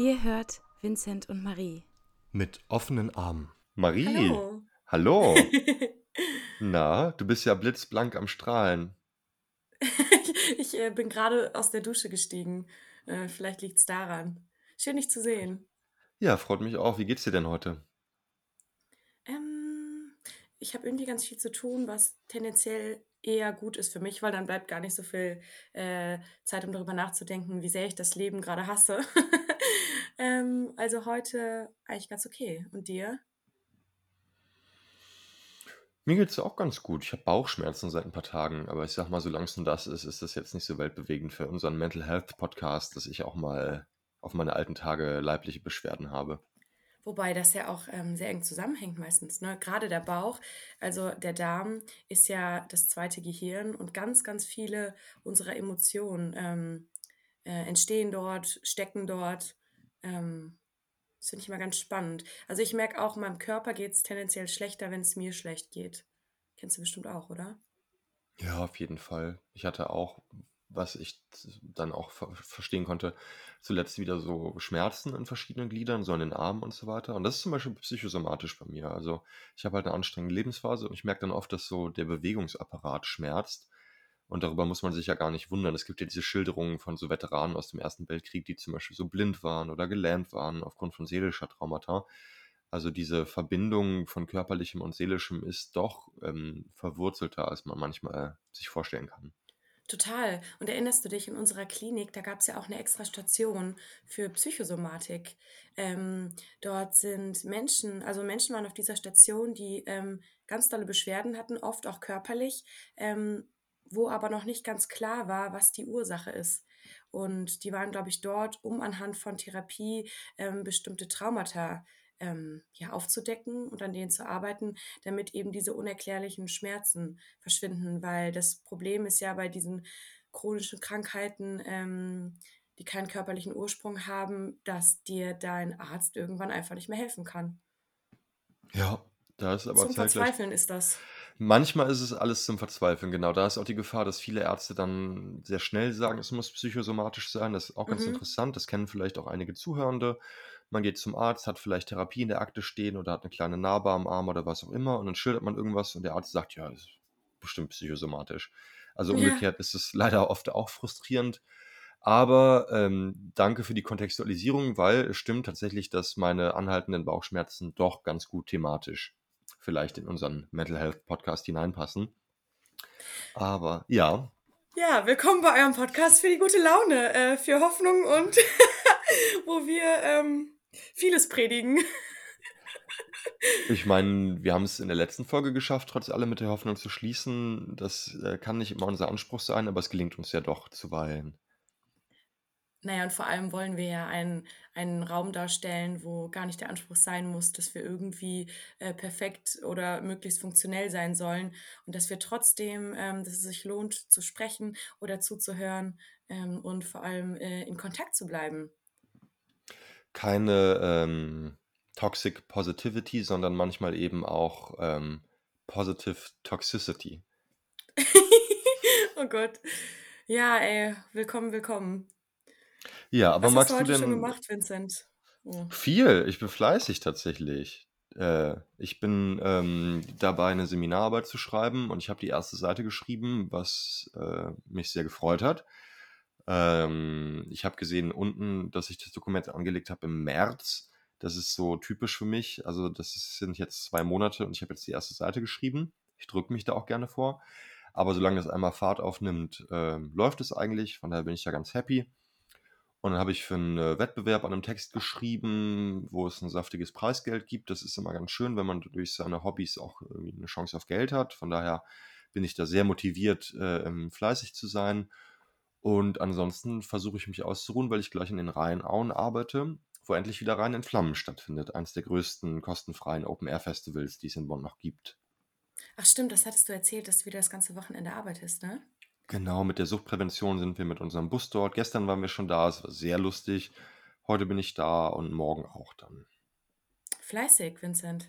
Ihr hört Vincent und Marie. Mit offenen Armen. Marie, Hallo. hallo. Na, du bist ja blitzblank am Strahlen. ich äh, bin gerade aus der Dusche gestiegen. Äh, vielleicht liegt es daran. Schön, dich zu sehen. Ja, freut mich auch. Wie geht's dir denn heute? Ähm, ich habe irgendwie ganz viel zu tun, was tendenziell eher gut ist für mich, weil dann bleibt gar nicht so viel äh, Zeit, um darüber nachzudenken, wie sehr ich das Leben gerade hasse. ähm, also heute eigentlich ganz okay. Und dir? Mir geht's auch ganz gut. Ich habe Bauchschmerzen seit ein paar Tagen, aber ich sag mal, solange es nur das ist, ist das jetzt nicht so weltbewegend für unseren Mental Health Podcast, dass ich auch mal auf meine alten Tage leibliche Beschwerden habe. Wobei das ja auch ähm, sehr eng zusammenhängt meistens. Ne? Gerade der Bauch, also der Darm ist ja das zweite Gehirn und ganz, ganz viele unserer Emotionen ähm, äh, entstehen dort, stecken dort. Ähm, das finde ich immer ganz spannend. Also ich merke auch, meinem Körper geht es tendenziell schlechter, wenn es mir schlecht geht. Kennst du bestimmt auch, oder? Ja, auf jeden Fall. Ich hatte auch, was ich dann auch ver verstehen konnte, zuletzt wieder so Schmerzen in verschiedenen Gliedern, so in den Armen und so weiter. Und das ist zum Beispiel psychosomatisch bei mir. Also ich habe halt eine anstrengende Lebensphase und ich merke dann oft, dass so der Bewegungsapparat schmerzt. Und darüber muss man sich ja gar nicht wundern. Es gibt ja diese Schilderungen von so Veteranen aus dem Ersten Weltkrieg, die zum Beispiel so blind waren oder gelähmt waren aufgrund von seelischer Traumata. Also diese Verbindung von körperlichem und seelischem ist doch ähm, verwurzelter, als man manchmal sich vorstellen kann. Total. Und erinnerst du dich, in unserer Klinik, da gab es ja auch eine extra Station für Psychosomatik. Ähm, dort sind Menschen, also Menschen waren auf dieser Station, die ähm, ganz tolle Beschwerden hatten, oft auch körperlich, ähm, wo aber noch nicht ganz klar war, was die Ursache ist. Und die waren, glaube ich, dort, um anhand von Therapie ähm, bestimmte Traumata ähm, ja, aufzudecken und an denen zu arbeiten, damit eben diese unerklärlichen Schmerzen verschwinden. Weil das Problem ist ja bei diesen chronischen Krankheiten, ähm, die keinen körperlichen Ursprung haben, dass dir dein Arzt irgendwann einfach nicht mehr helfen kann. Ja, da ist aber Zum. Verzweifeln ist das. Manchmal ist es alles zum Verzweifeln, genau. Da ist auch die Gefahr, dass viele Ärzte dann sehr schnell sagen, es muss psychosomatisch sein. Das ist auch ganz Mhm. interessant. Das kennen vielleicht auch einige Zuhörende. Man geht zum Arzt, hat vielleicht Therapie in der Akte stehen oder hat eine kleine Narbe am Arm oder was auch immer und dann schildert man irgendwas und der Arzt sagt, ja, das ist bestimmt psychosomatisch. Also Ja. umgekehrt ist es leider oft auch frustrierend. Aber ähm, danke für die Kontextualisierung, weil es stimmt tatsächlich, dass meine anhaltenden Bauchschmerzen doch ganz gut thematisch vielleicht in unseren Mental Health Podcast hineinpassen. Aber ja, Ja, willkommen bei eurem Podcast für die gute Laune, äh, für Hoffnung und wo wir ähm, vieles predigen. ich meine, wir haben es in der letzten Folge geschafft, trotz allem mit der Hoffnung zu schließen. Das äh, kann nicht immer unser Anspruch sein, aber es gelingt uns ja doch zuweilen. Naja, und vor allem wollen wir ja einen, einen Raum darstellen, wo gar nicht der Anspruch sein muss, dass wir irgendwie äh, perfekt oder möglichst funktionell sein sollen und dass wir trotzdem, ähm, dass es sich lohnt zu sprechen oder zuzuhören ähm, und vor allem äh, in Kontakt zu bleiben. Keine ähm, Toxic Positivity, sondern manchmal eben auch ähm, Positive Toxicity. oh Gott. Ja, ey, willkommen, willkommen. Ja, aber Was hast magst du du heute schon denn gemacht, Vincent? Oh. viel? Ich bin fleißig tatsächlich. Äh, ich bin ähm, dabei, eine Seminararbeit zu schreiben und ich habe die erste Seite geschrieben, was äh, mich sehr gefreut hat. Ähm, ich habe gesehen unten, dass ich das Dokument angelegt habe im März. Das ist so typisch für mich. Also das ist, sind jetzt zwei Monate und ich habe jetzt die erste Seite geschrieben. Ich drücke mich da auch gerne vor. Aber solange das einmal Fahrt aufnimmt, ähm, läuft es eigentlich. Von daher bin ich da ganz happy. Und dann habe ich für einen äh, Wettbewerb an einem Text geschrieben, wo es ein saftiges Preisgeld gibt. Das ist immer ganz schön, wenn man durch seine Hobbys auch irgendwie eine Chance auf Geld hat. Von daher bin ich da sehr motiviert, äh, ähm, fleißig zu sein. Und ansonsten versuche ich mich auszuruhen, weil ich gleich in den Rheinauen arbeite, wo endlich wieder Rhein in Flammen stattfindet. Eines der größten kostenfreien Open-Air-Festivals, die es in Bonn noch gibt. Ach stimmt, das hattest du erzählt, dass du wieder das ganze Wochenende arbeitest, ne? Genau, mit der Suchtprävention sind wir mit unserem Bus dort. Gestern waren wir schon da, es war sehr lustig. Heute bin ich da und morgen auch dann. Fleißig, Vincent.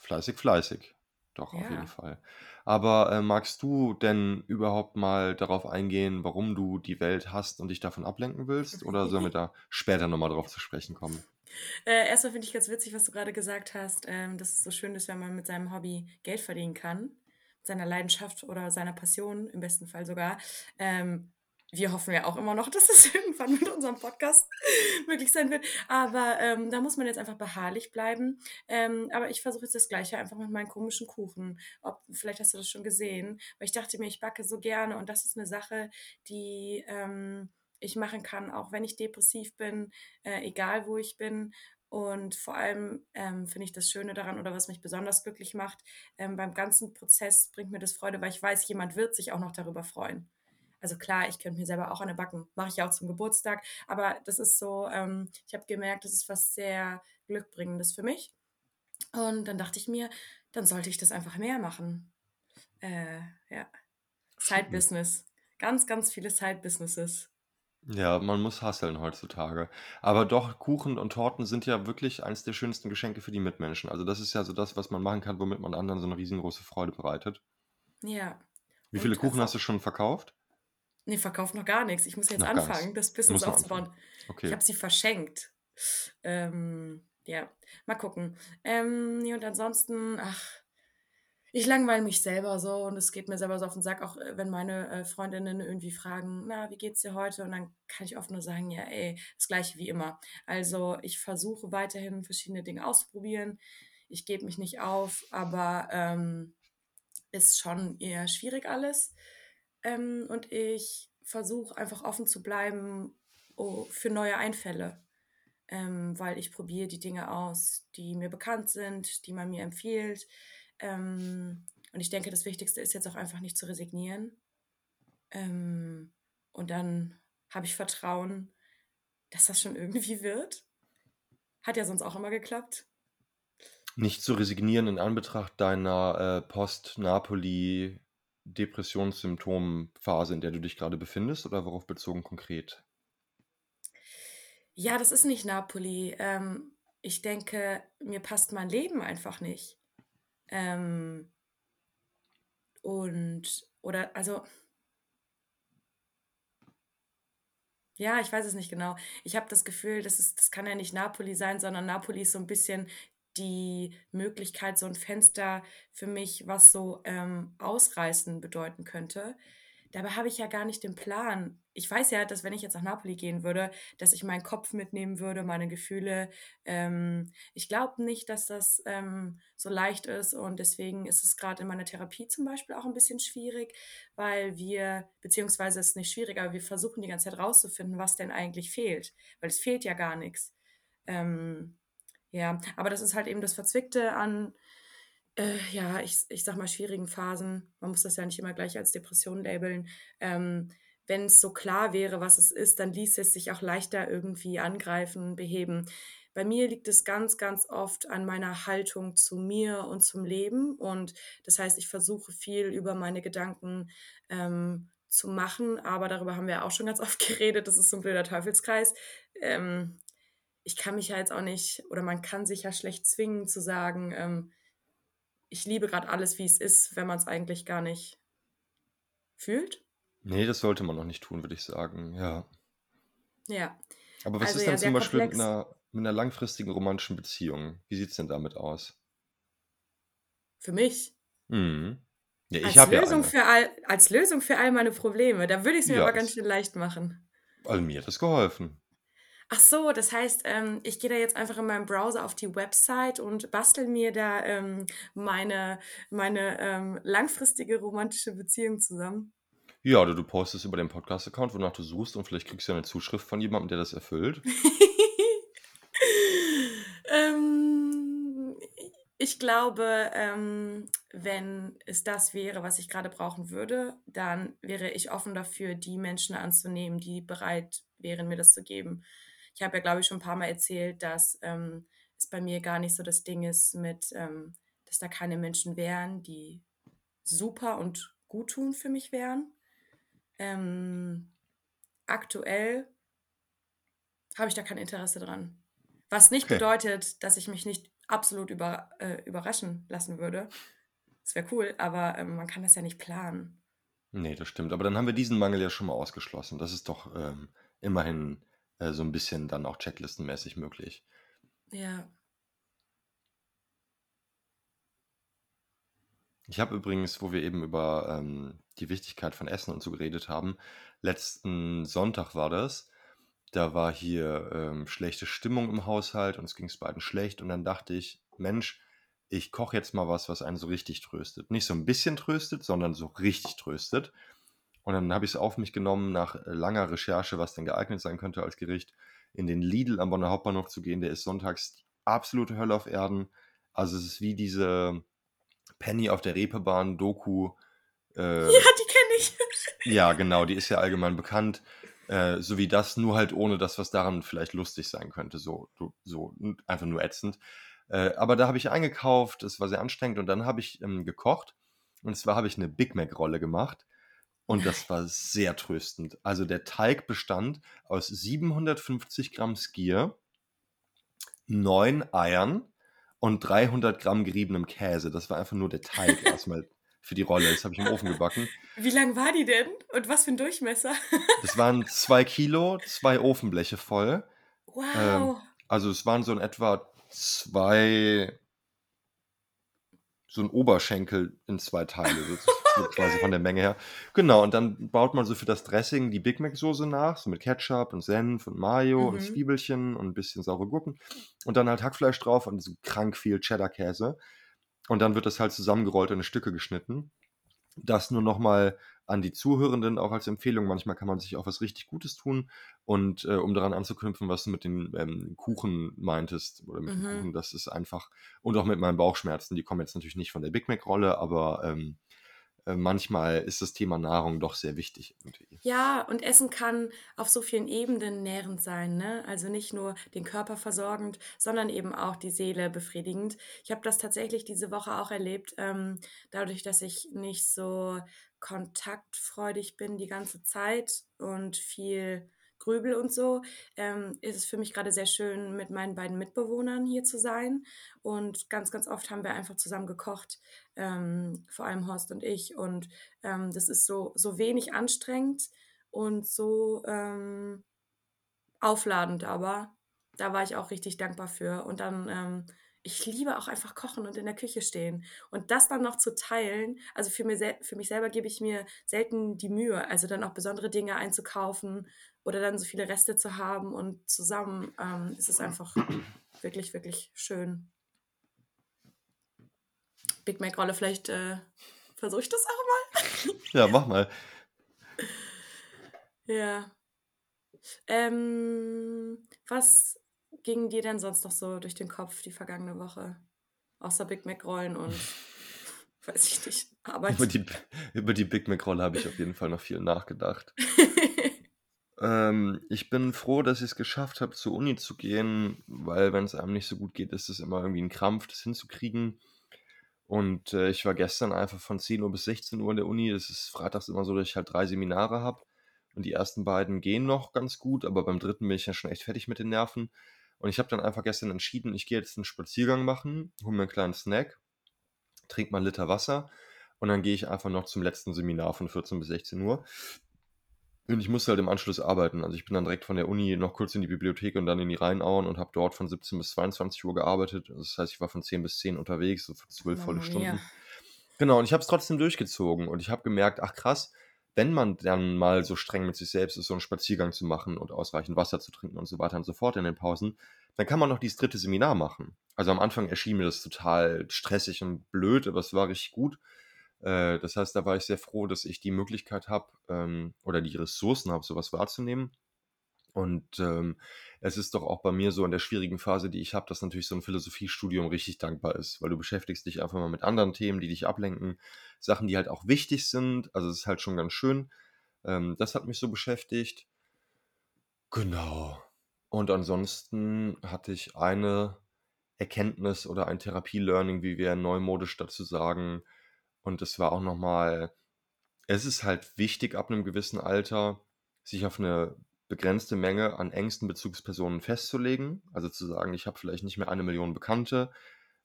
Fleißig, fleißig. Doch, auf jeden Ja. Fall. Aber, äh, magst du denn überhaupt mal darauf eingehen, warum du die Welt hasst und dich davon ablenken willst? Oder sollen wir da später noch mal drauf zu sprechen kommen? Äh, erst finde ich ganz witzig, was du gerade gesagt hast, ähm, dass es so schön ist, wenn man mit seinem Hobby Geld verdienen kann, seiner Leidenschaft oder seiner Passion im besten Fall sogar. Ähm, wir hoffen ja auch immer noch, dass es irgendwann mit unserem Podcast möglich sein wird. Aber ähm, da muss man jetzt einfach beharrlich bleiben. Ähm, aber ich versuche jetzt das Gleiche einfach mit meinen komischen Kuchen. Ob, vielleicht hast du das schon gesehen. Weil ich dachte mir, ich backe so gerne und das ist eine Sache, die ähm, ich machen kann, auch wenn ich depressiv bin, äh, egal wo ich bin. Und vor allem ähm, finde ich das Schöne daran oder was mich besonders glücklich macht, ähm, beim ganzen Prozess bringt mir das Freude, weil ich weiß, jemand wird sich auch noch darüber freuen. Also klar, ich könnte mir selber auch eine backen, mache ich ja auch zum Geburtstag, aber das ist so, ähm, ich habe gemerkt, das ist was sehr Glückbringendes für mich. Und dann dachte ich mir, dann sollte ich das einfach mehr machen. Äh, ja. Side-Business. Ganz, ganz viele Side-Businesses. Ja, man muss hustlen heutzutage. Aber doch, Kuchen und Torten sind ja wirklich eines der schönsten Geschenke für die Mitmenschen. Also das ist ja so das, was man machen kann, womit man anderen so eine riesengroße Freude bereitet. Ja. Wie viele Und Kuchen hast du schon verkauft? nee, verkauft noch gar nichts. Ich muss jetzt Noch anfangen, das Business aufzubauen. anfangen. Ich Okay. habe sie verschenkt. Ähm, ja, mal gucken. Ähm, nee, und ansonsten, ach, ich langweile mich selber so und es geht mir selber so auf den Sack, auch äh, wenn meine äh, Freundinnen irgendwie fragen, na, wie geht's dir heute? Und dann kann ich oft nur sagen, ja, ey, das gleiche wie immer. Also ich versuche weiterhin verschiedene Dinge auszuprobieren. Ich gebe mich nicht auf, aber ähm, ist schon eher schwierig alles. Ähm, und ich versuche einfach offen zu bleiben oh, für neue Einfälle, ähm, weil ich probiere die Dinge aus, die mir bekannt sind, die man mir empfiehlt. Ähm, und ich denke, das Wichtigste ist jetzt auch einfach nicht zu resignieren. Ähm, und dann habe ich Vertrauen, dass das schon irgendwie wird. Hat ja sonst auch immer geklappt. Nicht zu resignieren in Anbetracht deiner äh, Post-Napoli-Depressionssymptom-Phase, in der du dich gerade befindest, oder worauf bezogen konkret? Ja, das ist nicht Napoli. Ähm, ich denke, mir passt mein Leben einfach nicht. Ähm, und, oder, also, ja, ich weiß es nicht genau. Ich habe das Gefühl, das ist, das kann ja nicht Napoli sein, sondern Napoli ist so ein bisschen die Möglichkeit, so ein Fenster für mich, was so ähm, ausreißen bedeuten könnte. Dabei habe ich ja gar nicht den Plan. Ich weiß ja, dass wenn ich jetzt nach Napoli gehen würde, dass ich meinen Kopf mitnehmen würde, meine Gefühle. Ähm, ich glaube nicht, dass das ähm, so leicht ist und deswegen ist es gerade in meiner Therapie zum Beispiel auch ein bisschen schwierig, weil wir, beziehungsweise es ist nicht schwierig, aber wir versuchen die ganze Zeit rauszufinden, was denn eigentlich fehlt, weil es fehlt ja gar nichts. Ähm, ja, aber das ist halt eben das Verzwickte an äh, ja, ich, ich sag mal, schwierigen Phasen, man muss das ja nicht immer gleich als Depression labeln, ähm, wenn es so klar wäre, was es ist, dann ließ es sich auch leichter irgendwie angreifen, beheben. Bei mir liegt es ganz, ganz oft an meiner Haltung zu mir und zum Leben. Und das heißt, ich versuche viel über meine Gedanken ähm, zu machen, aber darüber haben wir auch schon ganz oft geredet. Das ist so ein blöder Teufelskreis. Ähm, ich kann mich ja jetzt auch nicht, oder man kann sich ja schlecht zwingen zu sagen, ähm, ich liebe gerade alles, wie es ist, wenn man es eigentlich gar nicht fühlt. Nee, das sollte man noch nicht tun, würde ich sagen. Ja. Ja, Aber was also ist ja, denn sehr zum Beispiel mit einer, mit einer langfristigen romantischen Beziehung? Wie sieht es denn damit aus? Für mich. Mhm. Ja, ich Als ja Lösung eine. für all, als Lösung für all meine Probleme. Da würde ich es mir Ja, aber ganz schön leicht machen. also mir hat das geholfen. Ach so, das heißt, ähm, ich gehe da jetzt einfach in meinem Browser auf die Website und bastel mir da ähm, meine, meine ähm, langfristige romantische Beziehung zusammen. Ja, oder du postest über den Podcast-Account, wonach du suchst und vielleicht kriegst du ja eine Zuschrift von jemandem, der das erfüllt. ähm, ich glaube, ähm, wenn es das wäre, was ich gerade brauchen würde, dann wäre ich offen dafür, die Menschen anzunehmen, die bereit wären, mir das zu geben. Ich habe ja, glaube ich, schon ein paar Mal erzählt, dass ähm, es bei mir gar nicht so das Ding ist mit, ähm, dass da keine Menschen wären, die super und gut tun für mich wären. Ähm, aktuell habe ich da kein Interesse dran. Was nicht Okay. bedeutet, dass ich mich nicht absolut über, äh, überraschen lassen würde, Das wäre cool, aber ähm, man kann das ja nicht planen. Nee, das stimmt. Aber dann haben wir diesen Mangel ja schon mal ausgeschlossen. Das ist doch ähm, immerhin äh, so ein bisschen dann auch checklistenmäßig möglich. Ja. Ich habe übrigens, wo wir eben über ähm, die Wichtigkeit von Essen und so geredet haben, letzten Sonntag war das. Da war hier ähm, schlechte Stimmung im Haushalt, und es ging es beiden schlecht. Und dann dachte ich, Mensch, ich koche jetzt mal was, was einen so richtig tröstet. Nicht so ein bisschen tröstet, sondern so richtig tröstet. Und dann habe ich es auf mich genommen, nach äh, langer Recherche, was denn geeignet sein könnte als Gericht, in den Lidl am Bonner Hauptbahnhof zu gehen. Der ist sonntags die absolute Hölle auf Erden. Also es ist wie diese Penny auf der Reeperbahn Doku. Äh, ja, die kenne ich. ja, genau, die ist ja allgemein bekannt. Äh, so wie das, nur halt ohne das, was daran vielleicht lustig sein könnte. So, so einfach nur ätzend. Äh, aber da habe ich eingekauft, es war sehr anstrengend und dann habe ich ähm, gekocht. Und zwar habe ich eine Big Mac-Rolle gemacht. Und das war sehr tröstend. Also der Teig bestand aus 750 Gramm Skier, neun Eiern und 300 Gramm geriebenem Käse. Das war einfach nur der Teig erstmal für die Rolle. Das habe ich im Ofen gebacken. Wie lang war die denn? Und was für ein Durchmesser? das waren zwei Kilo, zwei Ofenbleche voll. Wow. Ähm, also es waren so in etwa zwei, so ein Oberschenkel in zwei Teile, so okay. quasi von der Menge her. Genau, und dann baut man so für das Dressing die Big Mac Soße nach, so mit Ketchup und Senf und Mayo mhm. und Zwiebelchen und ein bisschen saure Gurken und dann halt Hackfleisch drauf und so krank viel Cheddar-Käse. Und dann wird das halt zusammengerollt und in Stücke geschnitten. Das nur nochmal an die Zuhörenden auch als Empfehlung. Manchmal kann man sich auch was richtig Gutes tun. Und äh, um daran anzuknüpfen, was du mit den ähm, Kuchen meintest, oder mit mhm. den Kuchen, das ist einfach, und auch mit meinen Bauchschmerzen, die kommen jetzt natürlich nicht von der Big Mac-Rolle, aber ähm, äh, manchmal ist das Thema Nahrung doch sehr wichtig. Irgendwie. Ja, und Essen kann auf so vielen Ebenen nährend sein. Ne? Also nicht nur den Körper versorgend, sondern eben auch die Seele befriedigend. Ich habe das tatsächlich diese Woche auch erlebt, ähm, dadurch, dass ich nicht so kontaktfreudig bin die ganze Zeit und viel grübel und so, ähm, ist es für mich gerade sehr schön, mit meinen beiden Mitbewohnern hier zu sein. Und ganz, ganz oft haben wir einfach zusammen gekocht, ähm, vor allem Horst und ich. Und ähm, das ist so, so wenig anstrengend und so ähm, aufladend, aber da war ich auch richtig dankbar für. Und dann ähm, ich liebe auch einfach kochen und in der Küche stehen. Und das dann noch zu teilen, also für, mir für mich selber gebe ich mir selten die Mühe, also dann auch besondere Dinge einzukaufen oder dann so viele Reste zu haben und zusammen ähm, ist es einfach wirklich, wirklich schön. Big Mac Rolle, vielleicht äh, versuche ich das auch mal. ja, mach mal. Ja. Ähm, was ging dir denn sonst noch so durch den Kopf die vergangene Woche? Außer Big Mac-Rollen und weiß ich nicht, Arbeit. Über die, über die Big Mac-Rolle habe ich auf jeden Fall noch viel nachgedacht. Ähm, ich bin froh, dass ich es geschafft habe, zur Uni zu gehen, weil wenn es einem nicht so gut geht, ist es immer irgendwie ein Krampf, das hinzukriegen. Und äh, ich war gestern einfach von 10 Uhr bis 16 Uhr in der Uni. Das ist freitags immer so, dass ich halt drei Seminare habe. Und die ersten beiden gehen noch ganz gut, aber beim dritten bin ich ja schon echt fertig mit den Nerven. Und ich habe dann einfach gestern entschieden, ich gehe jetzt einen Spaziergang machen, hole mir einen kleinen Snack, trinke mal einen Liter Wasser und dann gehe ich einfach noch zum letzten Seminar von 14 bis 16 Uhr. Und ich musste halt im Anschluss arbeiten. Also ich bin dann direkt von der Uni noch kurz in die Bibliothek und dann in die Rheinauen und habe dort von 17 bis 22 Uhr gearbeitet. Das heißt, ich war von 10 bis 10 unterwegs, so für zwölf volle Stunden. Genau, und ich habe es trotzdem durchgezogen und ich habe gemerkt, ach krass, wenn man dann mal so streng mit sich selbst ist, so einen Spaziergang zu machen und ausreichend Wasser zu trinken und so weiter und so fort in den Pausen, dann kann man noch dieses dritte Seminar machen. Also am Anfang erschien mir das total stressig und blöd, aber es war richtig gut. Äh, das heißt, da war ich sehr froh, dass ich die Möglichkeit habe ähm, oder die Ressourcen habe, sowas wahrzunehmen. Und ähm, es ist doch auch bei mir so in der schwierigen Phase, die ich habe, dass natürlich so ein Philosophiestudium richtig dankbar ist, weil du beschäftigst dich einfach mal mit anderen Themen, die dich ablenken, Sachen, die halt auch wichtig sind. Also es ist halt schon ganz schön. Ähm, das hat mich so beschäftigt. Genau. Und ansonsten hatte ich eine Erkenntnis oder ein Therapie-Learning, wie wir neumodisch dazu sagen. Und es war auch nochmal, es ist halt wichtig ab einem gewissen Alter, sich auf eine begrenzte Menge an engsten Bezugspersonen festzulegen. Also zu sagen, ich habe vielleicht nicht mehr eine Million Bekannte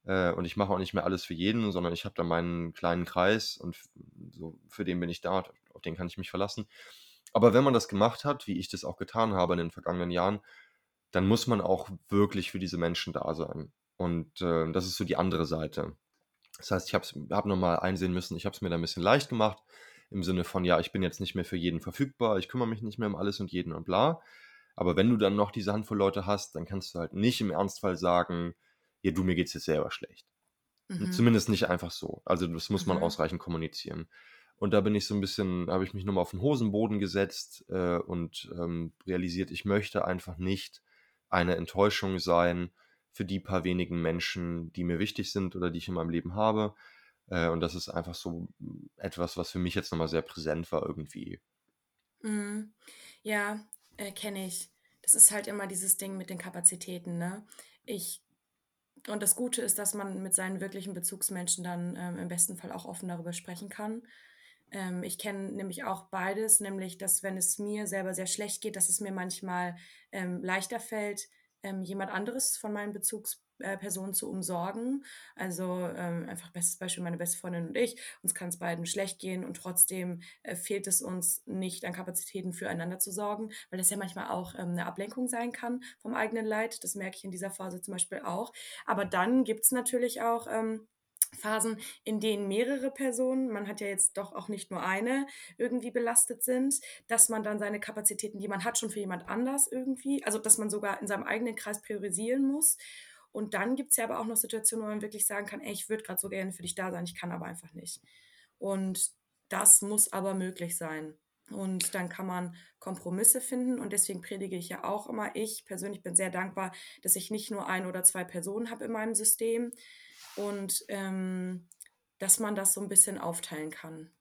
Äh, und ich mache auch nicht mehr alles für jeden, sondern ich habe da meinen kleinen Kreis und so, für den bin ich da, auf den kann ich mich verlassen. Aber wenn man das gemacht hat, wie ich das auch getan habe in den vergangenen Jahren, dann muss man auch wirklich für diese Menschen da sein. Und äh, das ist so die andere Seite. Das heißt, ich habe hab nochmal einsehen müssen, ich habe es mir da ein bisschen leicht gemacht, im Sinne von, ja, ich bin jetzt nicht mehr für jeden verfügbar, ich kümmere mich nicht mehr um alles und jeden und bla. Aber wenn du dann noch diese Handvoll Leute hast, dann kannst du halt nicht im Ernstfall sagen, ja, du, mir geht's jetzt selber schlecht. Mhm. Zumindest nicht einfach so. Also das muss man mhm. ausreichend kommunizieren. Und da bin ich so ein bisschen, habe ich mich nochmal auf den Hosenboden gesetzt äh, und ähm, realisiert, ich möchte einfach nicht eine Enttäuschung sein für die paar wenigen Menschen, die mir wichtig sind oder die ich in meinem Leben habe. Äh, und das ist einfach so etwas, was für mich jetzt nochmal sehr präsent war irgendwie. Mhm. Ja, äh, kenne ich. Das ist halt immer dieses Ding mit den Kapazitäten, ne? Ich und das Gute ist, dass man mit seinen wirklichen Bezugsmenschen dann ähm, im besten Fall auch offen darüber sprechen kann. Ähm, ich kenne nämlich auch beides, nämlich, dass wenn es mir selber sehr schlecht geht, dass es mir manchmal ähm, leichter fällt, ähm, jemand anderes von meinen Bezugspersonen zu umsorgen. Also ähm, einfach bestes Beispiel meine beste Freundin und ich. Uns kann es beiden schlecht gehen und trotzdem äh, fehlt es uns nicht an Kapazitäten füreinander zu sorgen, weil das ja manchmal auch ähm, eine Ablenkung sein kann vom eigenen Leid. Das merke ich in dieser Phase zum Beispiel auch. Aber dann gibt es natürlich auch ähm, Phasen, in denen mehrere Personen, man hat ja jetzt doch auch nicht nur eine, irgendwie belastet sind, dass man dann seine Kapazitäten, die man hat, schon für jemand anders irgendwie, also dass man sogar in seinem eigenen Kreis priorisieren muss. Und dann gibt es ja aber auch noch Situationen, wo man wirklich sagen kann, ey, ich würde gerade so gerne für dich da sein, ich kann aber einfach nicht. Und das muss aber möglich sein. Und dann kann man Kompromisse finden. Und deswegen predige ich ja auch immer, ich persönlich bin sehr dankbar, dass ich nicht nur ein oder zwei Personen habe in meinem System, und ähm, dass man das so ein bisschen aufteilen kann.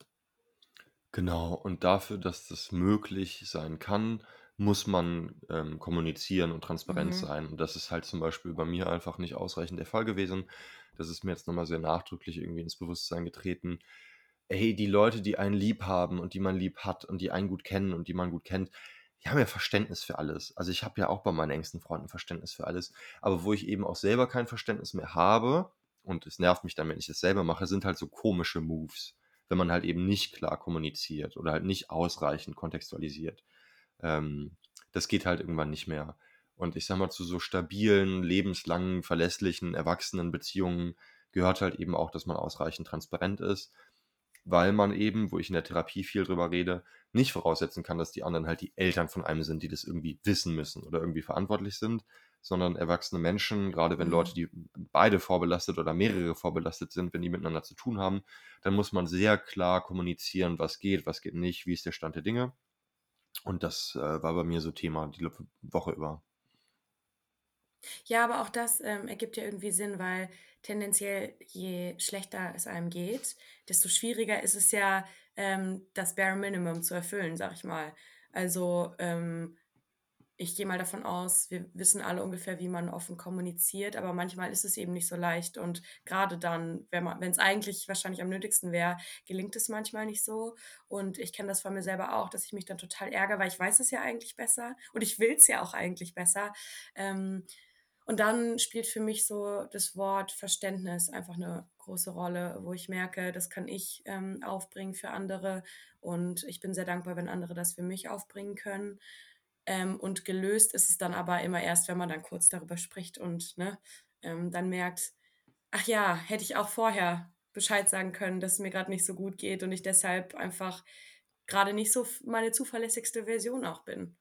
Genau, und dafür, dass das möglich sein kann, muss man ähm, kommunizieren und transparent Mhm. sein. Und das ist halt zum Beispiel bei mir einfach nicht ausreichend der Fall gewesen. Das ist mir jetzt nochmal sehr nachdrücklich irgendwie ins Bewusstsein getreten. Ey, die Leute, die einen lieb haben und die man lieb hat und die einen gut kennen und die man gut kennt, die haben ja Verständnis für alles. Also ich habe ja auch bei meinen engsten Freunden Verständnis für alles. Aber wo ich eben auch selber kein Verständnis mehr habe, und es nervt mich dann, wenn ich das selber mache, sind halt so komische Moves, wenn man halt eben nicht klar kommuniziert oder halt nicht ausreichend kontextualisiert. Ähm, das geht halt irgendwann nicht mehr. Und ich sag mal, zu so stabilen, lebenslangen, verlässlichen, erwachsenen Beziehungen gehört halt eben auch, dass man ausreichend transparent ist, weil man eben, wo ich in der Therapie viel drüber rede, nicht voraussetzen kann, dass die anderen halt die Eltern von einem sind, die das irgendwie wissen müssen oder irgendwie verantwortlich sind, sondern erwachsene Menschen, gerade wenn Leute, mhm. die beide vorbelastet oder mehrere vorbelastet sind, wenn die miteinander zu tun haben, dann muss man sehr klar kommunizieren, was geht, was geht nicht, wie ist der Stand der Dinge. Und das äh, war bei mir so Thema die Woche über. Ja, aber auch das ähm, ergibt ja irgendwie Sinn, weil tendenziell je schlechter es einem geht, desto schwieriger ist es ja, ähm, das Bare Minimum zu erfüllen, sag ich mal. Also ähm, ich gehe mal davon aus, wir wissen alle ungefähr, wie man offen kommuniziert, aber manchmal ist es eben nicht so leicht und gerade dann, wenn es eigentlich wahrscheinlich am nötigsten wäre, gelingt es manchmal nicht so und ich kenne das von mir selber auch, dass ich mich dann total ärgere, weil ich weiß es ja eigentlich besser und ich will es ja auch eigentlich besser. Ähm, und dann spielt für mich so das Wort Verständnis einfach eine große Rolle, wo ich merke, das kann ich ähm, aufbringen für andere und ich bin sehr dankbar, wenn andere das für mich aufbringen können. Ähm, und gelöst ist es dann aber immer erst, wenn man dann kurz darüber spricht und ne, ähm, dann merkt, ach ja, hätte ich auch vorher Bescheid sagen können, dass es mir gerade nicht so gut geht und ich deshalb einfach gerade nicht so meine zuverlässigste Version auch bin.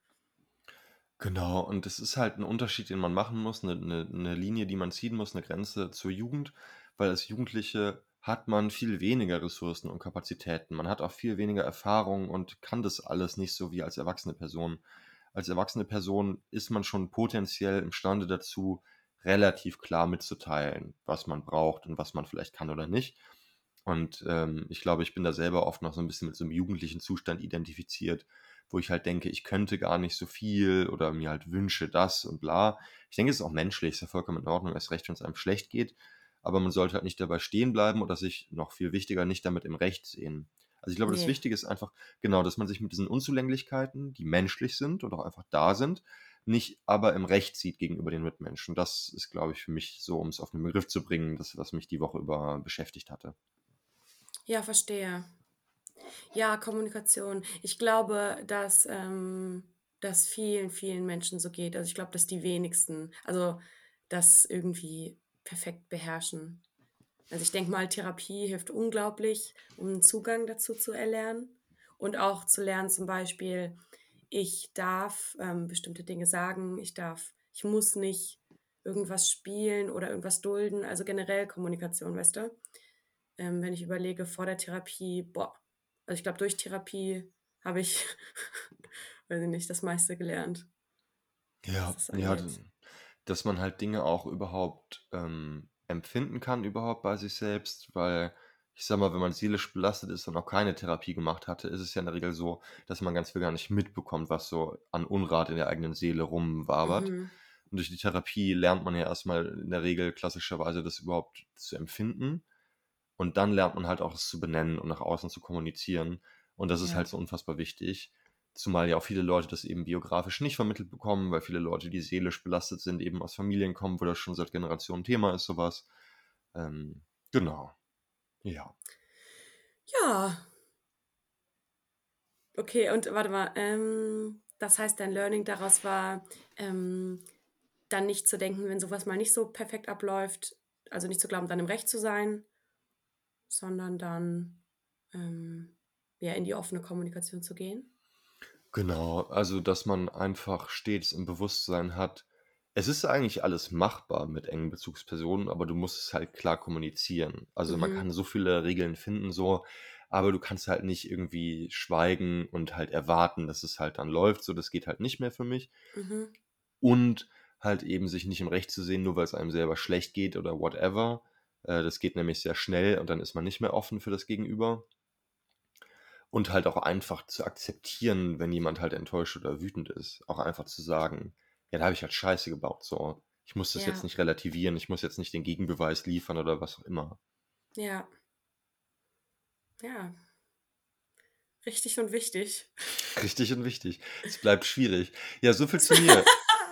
Genau, und es ist halt ein Unterschied, den man machen muss, eine, eine, eine Linie, die man ziehen muss, eine Grenze zur Jugend, weil als Jugendliche hat man viel weniger Ressourcen und Kapazitäten. Man hat auch viel weniger Erfahrung und kann das alles nicht so wie als erwachsene Person als erwachsene Person ist man schon potenziell imstande dazu, relativ klar mitzuteilen, was man braucht und was man vielleicht kann oder nicht. Und ähm, ich glaube, ich bin da selber oft noch so ein bisschen mit so einem jugendlichen Zustand identifiziert, wo ich halt denke, ich könnte gar nicht so viel oder mir halt wünsche das und bla. Ich denke, es ist auch menschlich, ist ja vollkommen in Ordnung, erst recht, wenn es einem schlecht geht. Aber man sollte halt nicht dabei stehen bleiben oder sich noch viel wichtiger nicht damit im Recht sehen. Also ich glaube, das Wichtige ist einfach, genau, dass man sich mit diesen Unzulänglichkeiten, die menschlich sind und auch einfach da sind, nicht aber im Recht sieht gegenüber den Mitmenschen. Das ist, glaube ich, für mich so, um es auf den Begriff zu bringen, das, was mich die Woche über beschäftigt hatte. Ja, verstehe. Ja, Kommunikation. Ich glaube, dass ähm, das vielen, vielen Menschen so geht. Also ich glaube, dass die wenigsten, also das irgendwie perfekt beherrschen. Also ich denke mal, Therapie hilft unglaublich, um einen Zugang dazu zu erlernen und auch zu lernen, zum Beispiel, ich darf ähm, bestimmte Dinge sagen, ich darf, ich muss nicht irgendwas spielen oder irgendwas dulden, also generell Kommunikation, weißt du? Ähm, wenn ich überlege, vor der Therapie, boah, also ich glaube, durch Therapie habe ich, weiß ich nicht, das meiste gelernt. Ja, ja, dass man halt Dinge auch überhaupt ähm, empfinden kann, überhaupt bei sich selbst, weil ich sag mal, wenn man seelisch belastet ist und auch keine Therapie gemacht hatte, ist es ja in der Regel so, dass man ganz viel gar nicht mitbekommt, was so an Unrat in der eigenen Seele rumwabert. Mhm. Und durch die Therapie lernt man ja erstmal in der Regel klassischerweise das überhaupt zu empfinden. Und dann lernt man halt auch es zu benennen und nach außen zu kommunizieren. Und das ist halt so unfassbar wichtig. Zumal ja auch viele Leute das eben biografisch nicht vermittelt bekommen, weil viele Leute, die seelisch belastet sind, eben aus Familien kommen, wo das schon seit Generationen Thema ist, sowas. Ähm, genau. Ja. Ja. Okay, und warte mal, ähm, das heißt, dein Learning daraus war, ähm, dann nicht zu denken, wenn sowas mal nicht so perfekt abläuft, also nicht zu glauben, dann im Recht zu sein, sondern dann ähm, ja, in die offene Kommunikation zu gehen. Genau, also dass man einfach stets im Bewusstsein hat, es ist eigentlich alles machbar mit engen Bezugspersonen, aber du musst es halt klar kommunizieren. Also man Mhm. kann so viele Regeln finden, so, aber du kannst halt nicht irgendwie schweigen und halt erwarten, dass es halt dann läuft. So, das geht halt nicht mehr für mich. Mhm. Und halt eben sich nicht im Recht zu sehen, nur weil es einem selber schlecht geht oder whatever. Äh, das geht nämlich sehr schnell und dann ist man nicht mehr offen für das Gegenüber. Und halt auch einfach zu akzeptieren, wenn jemand halt enttäuscht oder wütend ist. Auch einfach zu sagen, ja, da habe ich halt Scheiße gebaut, so. Ich muss das jetzt Ja. nicht relativieren, ich muss jetzt nicht den Gegenbeweis liefern oder was auch immer. Ja. Ja. Richtig und wichtig. Richtig und wichtig. Es bleibt schwierig. Ja, so viel zu mir.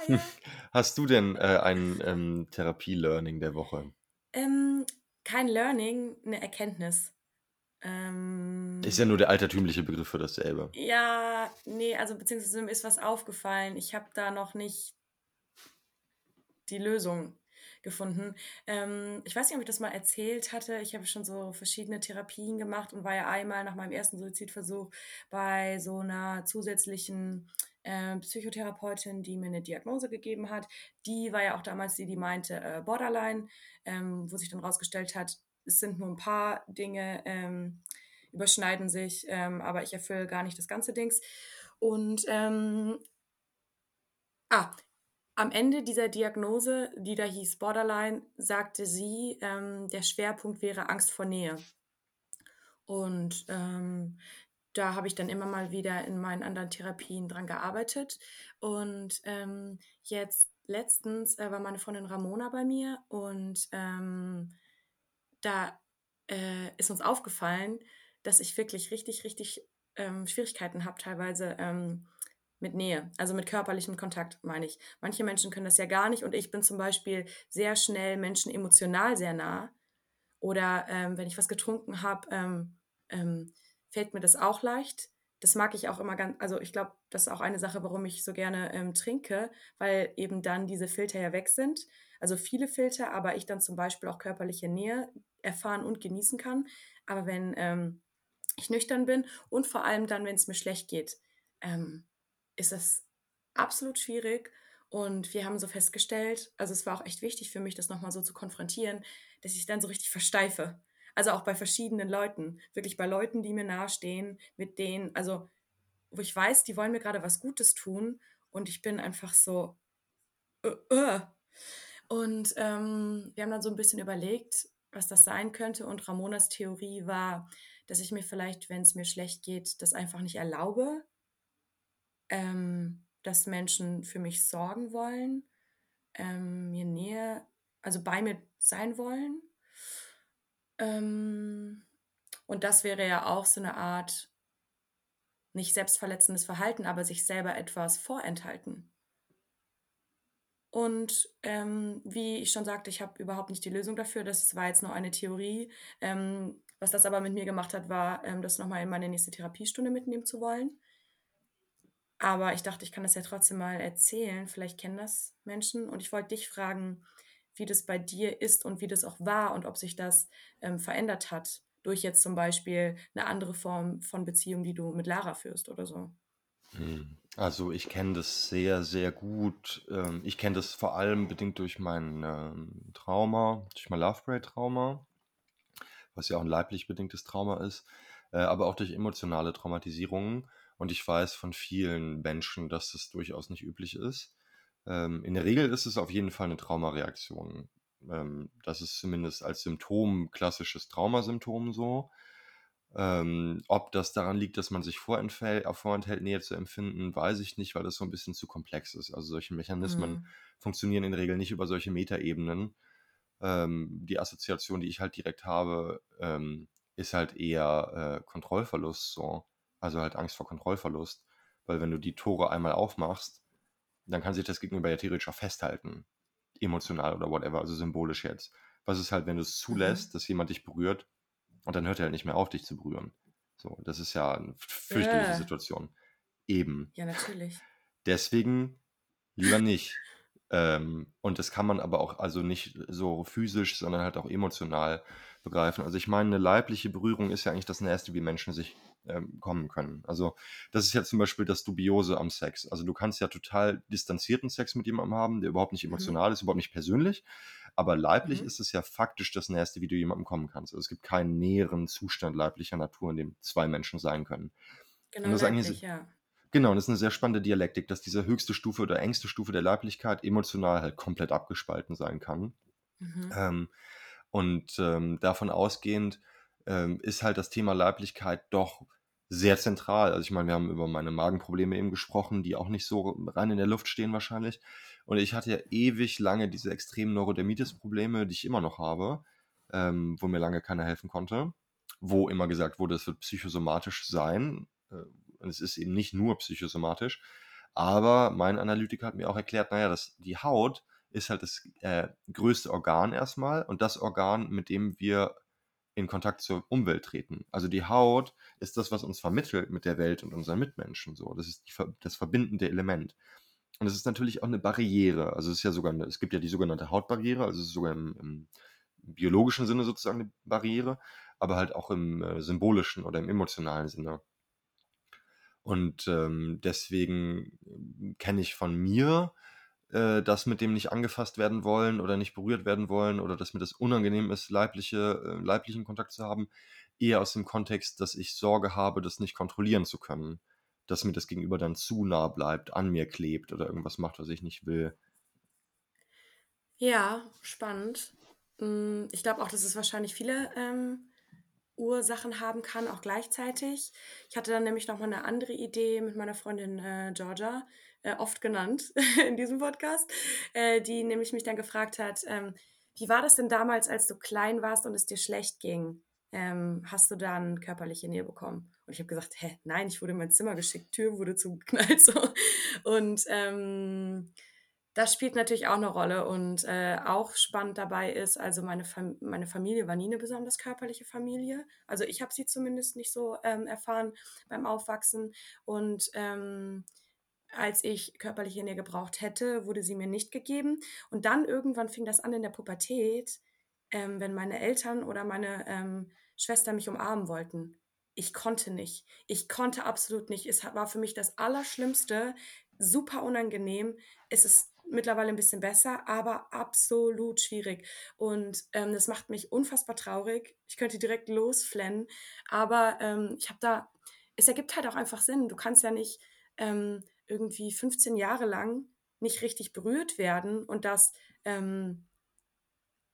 Ja. Hast du denn äh, ein ähm, Therapie-Learning der Woche? Ähm, kein Learning, eine Erkenntnis. Ist Ähm, ja nur der altertümliche Begriff für dasselbe. ja, nee, also beziehungsweise mir ist was aufgefallen. Ich habe da noch nicht die Lösung gefunden. Ähm, ich weiß nicht, ob ich das mal erzählt hatte. Ich habe schon so verschiedene Therapien gemacht und war ja einmal nach meinem ersten Suizidversuch bei so einer zusätzlichen äh, Psychotherapeutin, die mir eine Diagnose gegeben hat. Die war ja auch damals die, die meinte äh, Borderline, ähm, wo sich dann rausgestellt hat, es sind nur ein paar Dinge, ähm, überschneiden sich, ähm, aber ich erfülle gar nicht das ganze Dings. Und ähm, ah, am Ende dieser Diagnose, die da hieß Borderline, sagte sie, ähm, der Schwerpunkt wäre Angst vor Nähe. Und ähm, da habe ich dann immer mal wieder in meinen anderen Therapien dran gearbeitet. Und ähm, jetzt letztens äh, war meine Freundin Ramona bei mir und ähm, da äh, ist uns aufgefallen, dass ich wirklich richtig, richtig ähm, Schwierigkeiten habe, teilweise ähm, mit Nähe, also mit körperlichem Kontakt, meine ich. Manche Menschen können das ja gar nicht und ich bin zum Beispiel sehr schnell Menschen emotional sehr nah. Oder ähm, wenn ich was getrunken habe, ähm, ähm, fällt mir das auch leicht. Das mag ich auch immer ganz, also ich glaube, das ist auch eine Sache, warum ich so gerne ähm, trinke, weil eben dann diese Filter ja weg sind. Also viele Filter, aber ich dann zum Beispiel auch körperliche Nähe erfahren und genießen kann. Aber wenn ähm, ich nüchtern bin und vor allem dann, wenn es mir schlecht geht, ähm, ist das absolut schwierig. Und wir haben so festgestellt, also es war auch echt wichtig für mich, das nochmal so zu konfrontieren, dass ich dann so richtig versteife. Also auch bei verschiedenen Leuten. Wirklich bei Leuten, die mir nahestehen, mit denen, also wo ich weiß, die wollen mir gerade was Gutes tun und ich bin einfach so. Äh, äh. Und ähm, wir haben dann so ein bisschen überlegt, was das sein könnte. Und Ramonas Theorie war, dass ich mir vielleicht, wenn es mir schlecht geht, das einfach nicht erlaube, ähm, dass Menschen für mich sorgen wollen, ähm, mir Nähe, also bei mir sein wollen. Ähm, und das wäre ja auch so eine Art nicht selbstverletzendes Verhalten, aber sich selber etwas vorenthalten. Und ähm, wie ich schon sagte, ich habe überhaupt nicht die Lösung dafür. Das war jetzt nur eine Theorie. Ähm, was das aber mit mir gemacht hat, war, ähm, das nochmal in meine nächste Therapiestunde mitnehmen zu wollen. Aber ich dachte, ich kann das ja trotzdem mal erzählen. Vielleicht kennen das Menschen. Und ich wollte dich fragen, wie das bei dir ist und wie das auch war und ob sich das ähm, verändert hat durch jetzt zum Beispiel eine andere Form von Beziehung, die du mit Lara führst oder so. Hm. Also ich kenne das sehr, sehr gut. Ähm, ich kenne das vor allem bedingt durch mein ähm, Trauma, durch mein Love Braid-Trauma, was ja auch ein leiblich bedingtes Trauma ist, äh, aber auch durch emotionale Traumatisierungen. Und ich weiß von vielen Menschen, dass das durchaus nicht üblich ist. Ähm, in der Regel ist es auf jeden Fall eine Traumareaktion. Ähm, das ist zumindest als Symptom klassisches Traumasymptom so. Ähm, ob das daran liegt, dass man sich vorenthält, äh, vorenthält, Nähe zu empfinden, weiß ich nicht, weil das so ein bisschen zu komplex ist. Also solche Mechanismen Mhm. funktionieren in der Regel nicht über solche Metaebenen. Ähm, die Assoziation, die ich halt direkt habe, ähm, ist halt eher äh, Kontrollverlust so. Also halt Angst vor Kontrollverlust. Weil wenn du die Tore einmal aufmachst, dann kann sich das Gegenüber ja theoretisch auch festhalten. Emotional oder whatever, also symbolisch jetzt. Was ist halt, wenn du es Mhm. zulässt, dass jemand dich berührt und dann hört er halt nicht mehr auf, dich zu berühren. So, das ist ja eine fürchterliche Äh, Situation. Eben. ja, natürlich. Deswegen lieber nicht. Ähm, und das kann man aber auch also nicht so physisch, sondern halt auch emotional begreifen. Also ich meine, eine leibliche Berührung ist ja eigentlich das Nächste, wie Menschen sich ähm, kommen können. Also das ist ja zum Beispiel das Dubiose am Sex. Also du kannst ja total distanzierten Sex mit jemandem haben, der überhaupt nicht Mhm. emotional ist, überhaupt nicht persönlich. Aber leiblich Mhm. ist es ja faktisch das Nächste, wie du jemandem kommen kannst. Also es gibt keinen näheren Zustand leiblicher Natur, in dem zwei Menschen sein können. Und Genau das ist eigentlich leiblich, ja. Genau, und das ist eine sehr spannende Dialektik, dass diese höchste Stufe oder engste Stufe der Leiblichkeit emotional halt komplett abgespalten sein kann. Mhm. Ähm, und ähm, davon ausgehend ähm, ist halt das Thema Leiblichkeit doch sehr zentral. Also ich meine, wir haben über meine Magenprobleme eben gesprochen, die auch nicht so rein in der Luft stehen wahrscheinlich. Und ich hatte ja ewig lange diese extremen Neurodermitis-Probleme, die ich immer noch habe, ähm, wo mir lange keiner helfen konnte, wo immer gesagt wurde, es wird psychosomatisch sein. Äh, und es ist eben nicht nur psychosomatisch. Aber mein Analytiker hat mir auch erklärt, naja, dass die Haut ist halt das äh, größte Organ erstmal und das Organ, mit dem wir in Kontakt zur Umwelt treten. Also die Haut ist das, was uns vermittelt mit der Welt und unseren Mitmenschen. So, das ist die, das verbindende Element. Und es ist natürlich auch eine Barriere. Also es ist ja sogar, eine, es gibt ja die sogenannte Hautbarriere, also es ist sogar im, im biologischen Sinne sozusagen eine Barriere, aber halt auch im äh, symbolischen oder im emotionalen Sinne. Und ähm, deswegen ähm, kenne ich von mir äh, das mit dem nicht angefasst werden wollen oder nicht berührt werden wollen oder dass mir das unangenehm ist, leibliche, äh, leiblichen Kontakt zu haben, eher aus dem Kontext, dass ich Sorge habe, das nicht kontrollieren zu können. Dass mir das Gegenüber dann zu nah bleibt, an mir klebt oder irgendwas macht, was ich nicht will. Ja, spannend. Mm, Ich glaube auch, dass es wahrscheinlich viele ähm, Ursachen haben kann, auch gleichzeitig. Ich hatte dann nämlich nochmal eine andere Idee mit meiner Freundin äh, Georgia, äh, oft genannt in diesem Podcast, äh, die nämlich mich dann gefragt hat, ähm, wie war das denn damals, als du klein warst und es dir schlecht ging? Ähm, hast du dann körperliche Nähe bekommen? Und ich habe gesagt, hä, nein, ich wurde in mein Zimmer geschickt, Tür wurde zugeknallt. So. Und ähm, das spielt natürlich auch eine Rolle und äh, auch spannend dabei ist, also meine, Fam meine Familie war nie eine besonders körperliche Familie. Also ich habe sie zumindest nicht so ähm, erfahren beim Aufwachsen. Und ähm, als ich körperliche Nähe gebraucht hätte, wurde sie mir nicht gegeben. Und dann irgendwann fing das an in der Pubertät, ähm, wenn meine Eltern oder meine ähm, Schwester mich umarmen wollten. Ich konnte nicht. Ich konnte absolut nicht. Es war für mich das Allerschlimmste, super unangenehm. Es ist mittlerweile ein bisschen besser, aber absolut schwierig. Und ähm, das macht mich unfassbar traurig. Ich könnte direkt losflennen, aber ähm, ich habe da, es ergibt halt auch einfach Sinn. Du kannst ja nicht ähm, irgendwie 15 Jahre lang nicht richtig berührt werden und das ähm,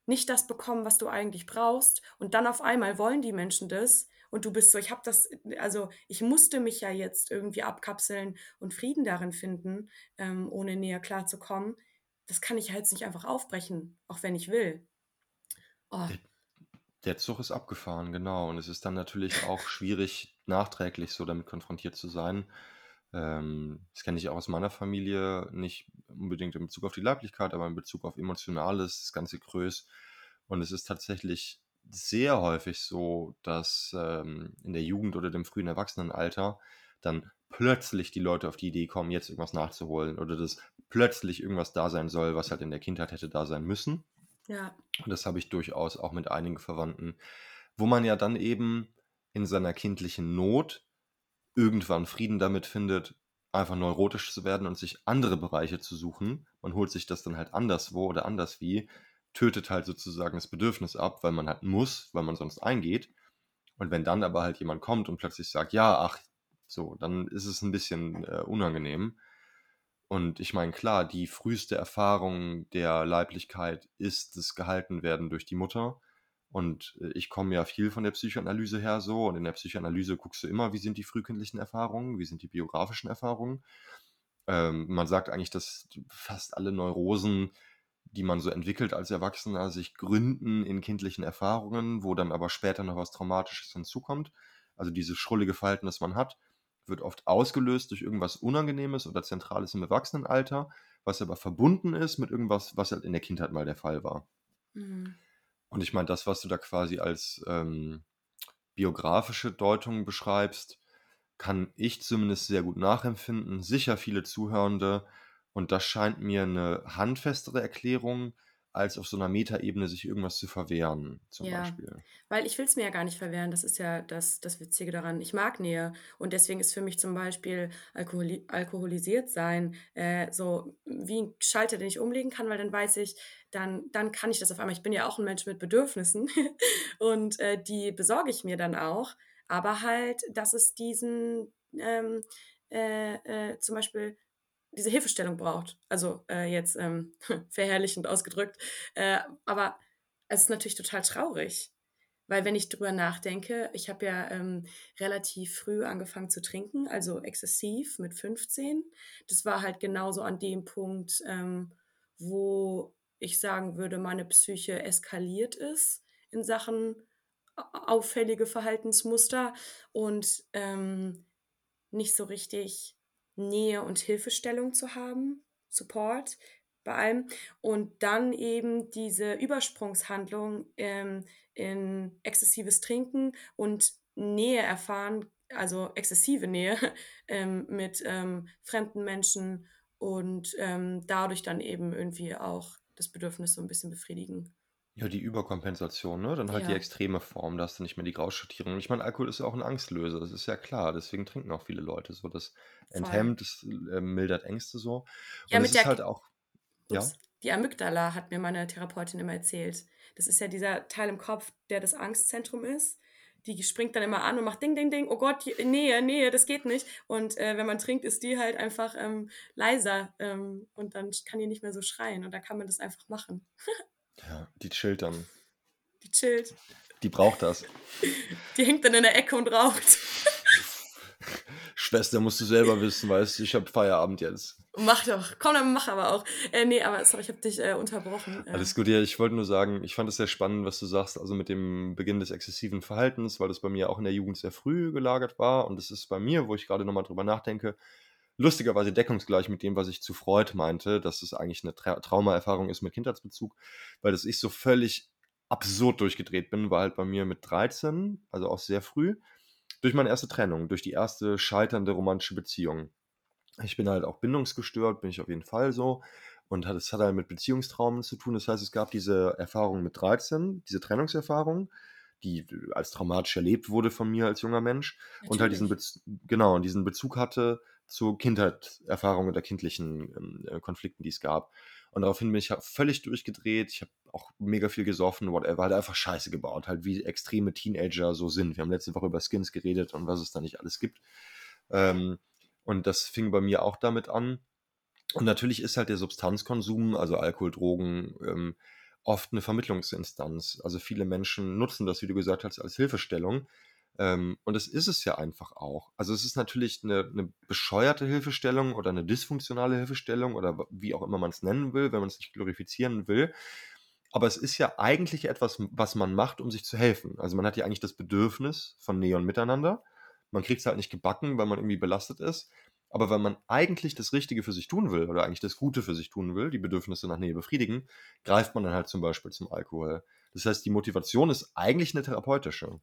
nicht das bekommen, was du eigentlich brauchst. Und dann auf einmal wollen die Menschen das. Und du bist so, ich habe das, also ich musste mich ja jetzt irgendwie abkapseln und Frieden darin finden, ähm, ohne näher klarzukommen. Das kann ich halt nicht einfach aufbrechen, auch wenn ich will. Oh, Der, der Zug ist abgefahren, genau. Und es ist dann natürlich auch schwierig, nachträglich so damit konfrontiert zu sein. Ähm, das kenne ich auch aus meiner Familie, nicht unbedingt in Bezug auf die Leiblichkeit, aber in Bezug auf Emotionales, das ganze Größ. Und es ist tatsächlich sehr häufig so, dass ähm, in der Jugend oder dem frühen Erwachsenenalter dann plötzlich die Leute auf die Idee kommen, jetzt irgendwas nachzuholen oder dass plötzlich irgendwas da sein soll, was halt in der Kindheit hätte da sein müssen. Ja. Und das habe ich durchaus auch mit einigen Verwandten, wo man ja dann eben in seiner kindlichen Not irgendwann Frieden damit findet, einfach neurotisch zu werden und sich andere Bereiche zu suchen. Man holt sich das dann halt anderswo oder anders wie, tötet halt sozusagen das Bedürfnis ab, weil man halt muss, weil man sonst eingeht. Und wenn dann aber halt jemand kommt und plötzlich sagt, ja, ach, so, dann ist es ein bisschen äh, unangenehm. Und ich meine, klar, die früheste Erfahrung der Leiblichkeit ist das Gehaltenwerden durch die Mutter. Und äh, ich komme ja viel von der Psychoanalyse her so. Und in der Psychoanalyse guckst du immer, wie sind die frühkindlichen Erfahrungen, wie sind die biografischen Erfahrungen. Ähm, man sagt eigentlich, dass fast alle Neurosen die man so entwickelt als Erwachsener, sich gründen in kindlichen Erfahrungen, wo dann aber später noch was Traumatisches hinzukommt. Also dieses schrullige Verhalten, das man hat, wird oft ausgelöst durch irgendwas Unangenehmes oder Zentrales im Erwachsenenalter, was aber verbunden ist mit irgendwas, was halt in der Kindheit mal der Fall war. Mhm. Und ich meine, das, was du da quasi als ähm, biografische Deutung beschreibst, kann ich zumindest sehr gut nachempfinden. Sicher viele Zuhörende, und das scheint mir eine handfestere Erklärung, als auf so einer Metaebene sich irgendwas zu verwehren, zum Ja, Beispiel. weil ich will es mir ja gar nicht verwehren. Das ist ja das, das Witzige daran. Ich mag Nähe. Und deswegen ist für mich zum Beispiel Alkoholi alkoholisiert sein äh, so wie ein Schalter, den ich umlegen kann, weil dann weiß ich, dann, dann kann ich das auf einmal. Ich bin ja auch ein Mensch mit Bedürfnissen und äh, die besorge ich mir dann auch. Aber halt, dass es diesen ähm, äh, äh, zum Beispiel diese Hilfestellung braucht. Also äh, jetzt ähm, verherrlichend ausgedrückt. Äh, aber es ist natürlich total traurig. Weil wenn ich drüber nachdenke, ich habe ja ähm, relativ früh angefangen zu trinken, also exzessiv mit 15. Das war halt genauso an dem Punkt, ähm, wo ich sagen würde, meine Psyche eskaliert ist in Sachen auffällige Verhaltensmuster und ähm, nicht so richtig Nähe und Hilfestellung zu haben, Support bei allem. Und dann eben diese Übersprungshandlung ähm, in exzessives Trinken und Nähe erfahren, also exzessive Nähe ähm, mit ähm, fremden Menschen und ähm, dadurch dann eben irgendwie auch das Bedürfnis so ein bisschen befriedigen. Ja, die Überkompensation, ne? Dann halt die extreme Form, da hast du nicht mehr die Grauschattierung. Ich meine, Alkohol ist ja auch ein Angstlöser, das ist ja klar. Deswegen trinken auch viele Leute so. Das enthemmt, das äh, mildert Ängste so. Ja, Und mit es ist der, halt auch, ja, ups, die Amygdala hat mir meine Therapeutin immer erzählt. Das ist ja dieser Teil im Kopf, der das Angstzentrum ist. Die springt dann immer an und macht Ding, Ding, Ding. Oh Gott, Nähe, Nähe, das geht nicht. Und äh, wenn man trinkt, ist die halt einfach ähm, leiser ähm, und dann kann die nicht mehr so schreien und dann kann man das einfach machen. ja, die chillt dann. Die chillt. Die braucht das. Die hängt dann in der Ecke und raucht. Schwester, musst du selber wissen, weißt du, ich habe Feierabend jetzt. Mach doch. Komm, dann mach aber auch. Äh, nee, aber sorry, ich habe dich äh, unterbrochen. Äh. Alles gut, ja, ich wollte nur sagen, ich fand es sehr spannend, was du sagst, also mit dem Beginn des exzessiven Verhaltens, weil das bei mir auch in der Jugend sehr früh gelagert war und es ist bei mir, wo ich gerade nochmal drüber nachdenke, lustigerweise deckungsgleich mit dem, was ich zu Freud meinte, dass es eigentlich eine Tra Traumaerfahrung ist mit Kindheitsbezug, weil das ich so völlig absurd durchgedreht bin, war halt bei mir mit 13, also auch sehr früh, durch meine erste Trennung, durch die erste scheiternde romantische Beziehung. Ich bin halt auch bindungsgestört, bin ich auf jeden Fall so. Und hat, es hat halt mit Beziehungstraumen zu tun. Das heißt, es gab diese Erfahrung mit 13, diese Trennungserfahrung, die als traumatisch erlebt wurde von mir als junger Mensch. Natürlich. Und halt diesen, Bez genau, und diesen Bezug hatte zur Kindheitserfahrung oder kindlichen ähm, äh, Konflikten, die es gab. Und daraufhin bin ich halt völlig durchgedreht. Ich habe auch mega viel gesoffen, whatever. Halt einfach Scheiße gebaut. Halt wie extreme Teenager so sind. Wir haben letzte Woche über Skins geredet und was es da nicht alles gibt. Ähm, und das fing bei mir auch damit an. Und natürlich ist halt der Substanzkonsum, also Alkohol, Drogen, ähm, oft eine Vermittlungsinstanz. Also viele Menschen nutzen das, wie du gesagt hast, als Hilfestellung. Ähm, und das ist es ja einfach auch. Also es ist natürlich eine, eine bescheuerte Hilfestellung oder eine dysfunktionale Hilfestellung oder wie auch immer man es nennen will, wenn man es nicht glorifizieren will. Aber es ist ja eigentlich etwas, was man macht, um sich zu helfen. Also man hat ja eigentlich das Bedürfnis von und Miteinander. Man kriegt es halt nicht gebacken, weil man irgendwie belastet ist. Aber wenn man eigentlich das Richtige für sich tun will oder eigentlich das Gute für sich tun will, die Bedürfnisse nach Nähe befriedigen, greift man dann halt zum Beispiel zum Alkohol. Das heißt, die Motivation ist eigentlich eine therapeutische.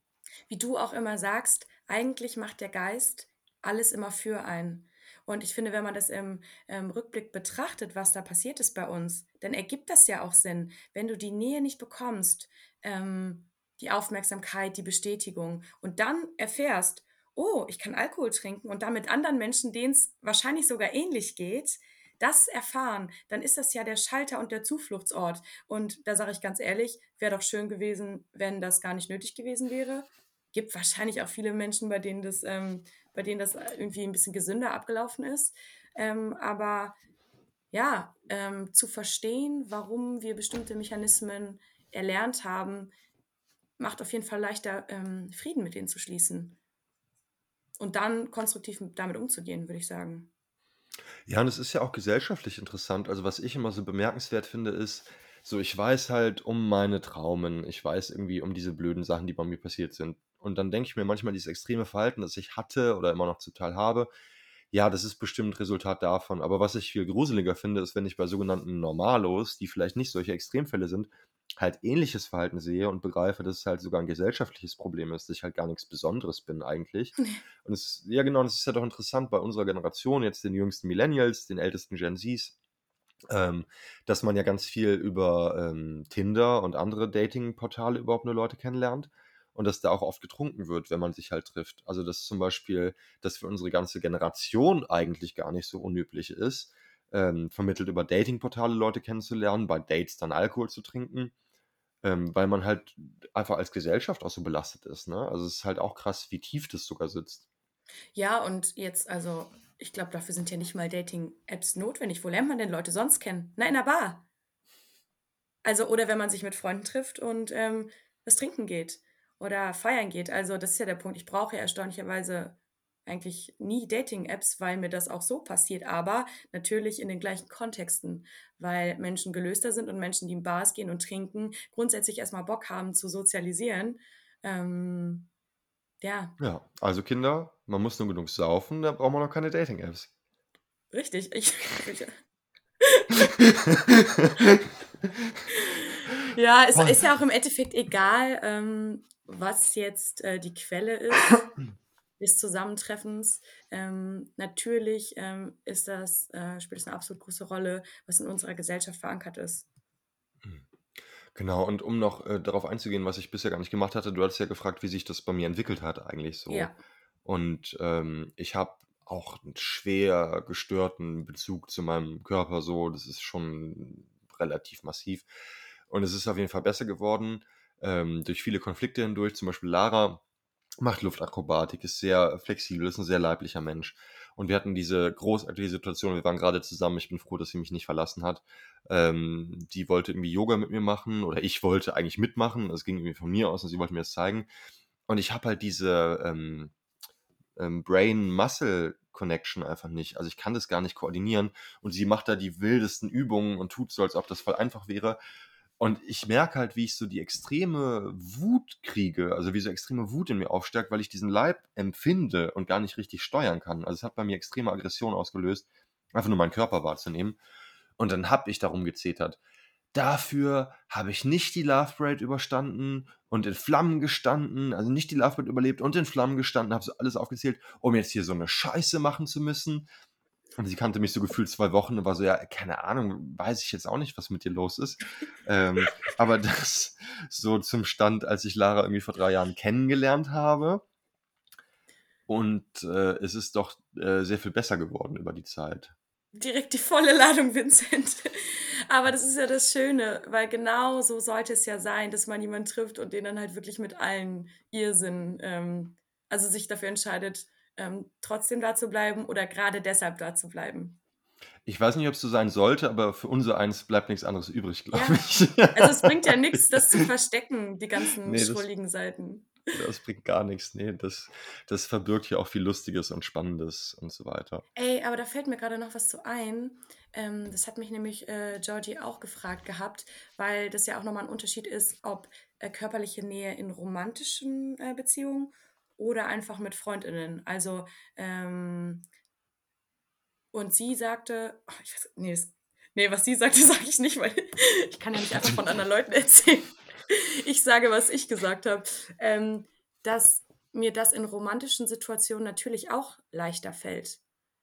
Wie du auch immer sagst, eigentlich macht der Geist alles immer für einen. Und ich finde, wenn man das im, im Rückblick betrachtet, was da passiert ist bei uns, dann ergibt das ja auch Sinn. Wenn du die Nähe nicht bekommst, ähm, die Aufmerksamkeit, die Bestätigung und dann erfährst, oh, ich kann Alkohol trinken und damit anderen Menschen, denen es wahrscheinlich sogar ähnlich geht, das erfahren, dann ist das ja der Schalter und der Zufluchtsort. Und da sage ich ganz ehrlich, wäre doch schön gewesen, wenn das gar nicht nötig gewesen wäre. Gibt wahrscheinlich auch viele Menschen, bei denen das, ähm, bei denen das irgendwie ein bisschen gesünder abgelaufen ist. Ähm, aber ja, ähm, zu verstehen, warum wir bestimmte Mechanismen erlernt haben, macht auf jeden Fall leichter, ähm, Frieden mit denen zu schließen. Und dann konstruktiv damit umzugehen, würde ich sagen. Ja, und es ist ja auch gesellschaftlich interessant. Also, was ich immer so bemerkenswert finde, ist, so ich weiß halt um meine Traumen, ich weiß irgendwie um diese blöden Sachen, die bei mir passiert sind. Und dann denke ich mir manchmal, dieses extreme Verhalten, das ich hatte oder immer noch Teil habe, ja, das ist bestimmt Resultat davon. Aber was ich viel gruseliger finde, ist, wenn ich bei sogenannten Normalos, die vielleicht nicht solche Extremfälle sind, halt ähnliches Verhalten sehe und begreife, dass es halt sogar ein gesellschaftliches Problem ist, dass ich halt gar nichts Besonderes bin eigentlich. Und es ja genau, es ist ja doch interessant bei unserer Generation, jetzt den jüngsten Millennials, den ältesten Gen Zs, ähm, dass man ja ganz viel über ähm, Tinder und andere Dating-Portale überhaupt nur Leute kennenlernt und dass da auch oft getrunken wird, wenn man sich halt trifft. Also dass zum Beispiel, dass für unsere ganze Generation eigentlich gar nicht so unüblich ist, ähm, vermittelt über Dating-Portale Leute kennenzulernen, bei Dates dann Alkohol zu trinken ähm, weil man halt einfach als Gesellschaft auch so belastet ist. Ne? Also es ist halt auch krass, wie tief das sogar sitzt. Ja, und jetzt, also ich glaube, dafür sind ja nicht mal Dating-Apps notwendig. Wo lernt man denn Leute sonst kennen? Na, in der Bar. Also, oder wenn man sich mit Freunden trifft und ähm, was trinken geht oder feiern geht. Also, das ist ja der Punkt. Ich brauche ja erstaunlicherweise eigentlich nie Dating-Apps, weil mir das auch so passiert, aber natürlich in den gleichen Kontexten, weil Menschen gelöster sind und Menschen, die in Bars gehen und trinken, grundsätzlich erstmal Bock haben zu sozialisieren. Ähm, ja. Ja, also Kinder, man muss nur genug saufen, da braucht man noch keine Dating-Apps. Richtig, ich. ja, es ist ja auch im Endeffekt egal, ähm, was jetzt äh, die Quelle ist des Zusammentreffens. Ähm, natürlich ähm, ist das, äh, spielt es eine absolut große Rolle, was in unserer Gesellschaft verankert ist. Hm. Genau, und um noch äh, darauf einzugehen, was ich bisher gar nicht gemacht hatte, du hattest ja gefragt, wie sich das bei mir entwickelt hat, eigentlich so. Ja. Und ähm, ich habe auch einen schwer gestörten Bezug zu meinem Körper, so, das ist schon relativ massiv. Und es ist auf jeden Fall besser geworden, ähm, durch viele Konflikte hindurch. Zum Beispiel Lara macht Luftakrobatik, ist sehr flexibel, ist ein sehr leiblicher Mensch. Und wir hatten diese großartige Situation, wir waren gerade zusammen, ich bin froh, dass sie mich nicht verlassen hat. Ähm, die wollte irgendwie Yoga mit mir machen oder ich wollte eigentlich mitmachen, es ging irgendwie von mir aus und sie wollte mir das zeigen. Und ich habe halt diese ähm, ähm, Brain-Muscle-Connection einfach nicht. Also ich kann das gar nicht koordinieren und sie macht da die wildesten Übungen und tut so, als ob das voll einfach wäre. Und ich merke halt, wie ich so die extreme Wut kriege, also wie so extreme Wut in mir aufsteigt, weil ich diesen Leib empfinde und gar nicht richtig steuern kann. Also es hat bei mir extreme Aggression ausgelöst, einfach nur meinen Körper wahrzunehmen. Und dann habe ich darum gezetert. Dafür habe ich nicht die Love Parade überstanden und in Flammen gestanden, also nicht die Love Parade überlebt und in Flammen gestanden, habe so alles aufgezählt, um jetzt hier so eine Scheiße machen zu müssen. Und sie kannte mich so gefühlt zwei Wochen und war so, ja, keine Ahnung, weiß ich jetzt auch nicht, was mit dir los ist. ähm, aber das so zum Stand, als ich Lara irgendwie vor drei Jahren kennengelernt habe. Und äh, es ist doch äh, sehr viel besser geworden über die Zeit. Direkt die volle Ladung, Vincent. Aber das ist ja das Schöne, weil genau so sollte es ja sein, dass man jemanden trifft und den dann halt wirklich mit allen Irrsinn, ähm, also sich dafür entscheidet, ähm, trotzdem da zu bleiben oder gerade deshalb da zu bleiben. Ich weiß nicht, ob es so sein sollte, aber für unser eins bleibt nichts anderes übrig, glaube ja. ich. Also es bringt ja nichts, das zu verstecken, die ganzen nee, schrulligen Seiten. Das bringt gar nichts. Nee, das, das verbirgt ja auch viel Lustiges und Spannendes und so weiter. Ey, aber da fällt mir gerade noch was zu ein. Ähm, das hat mich nämlich äh, Georgie auch gefragt gehabt, weil das ja auch nochmal ein Unterschied ist, ob äh, körperliche Nähe in romantischen äh, Beziehungen oder einfach mit Freundinnen. Also ähm, Und sie sagte, oh, ich weiß, nee, das, nee, was sie sagte, sage ich nicht, weil ich kann ja nicht einfach von anderen Leuten erzählen. Ich sage, was ich gesagt habe. Ähm, dass mir das in romantischen Situationen natürlich auch leichter fällt.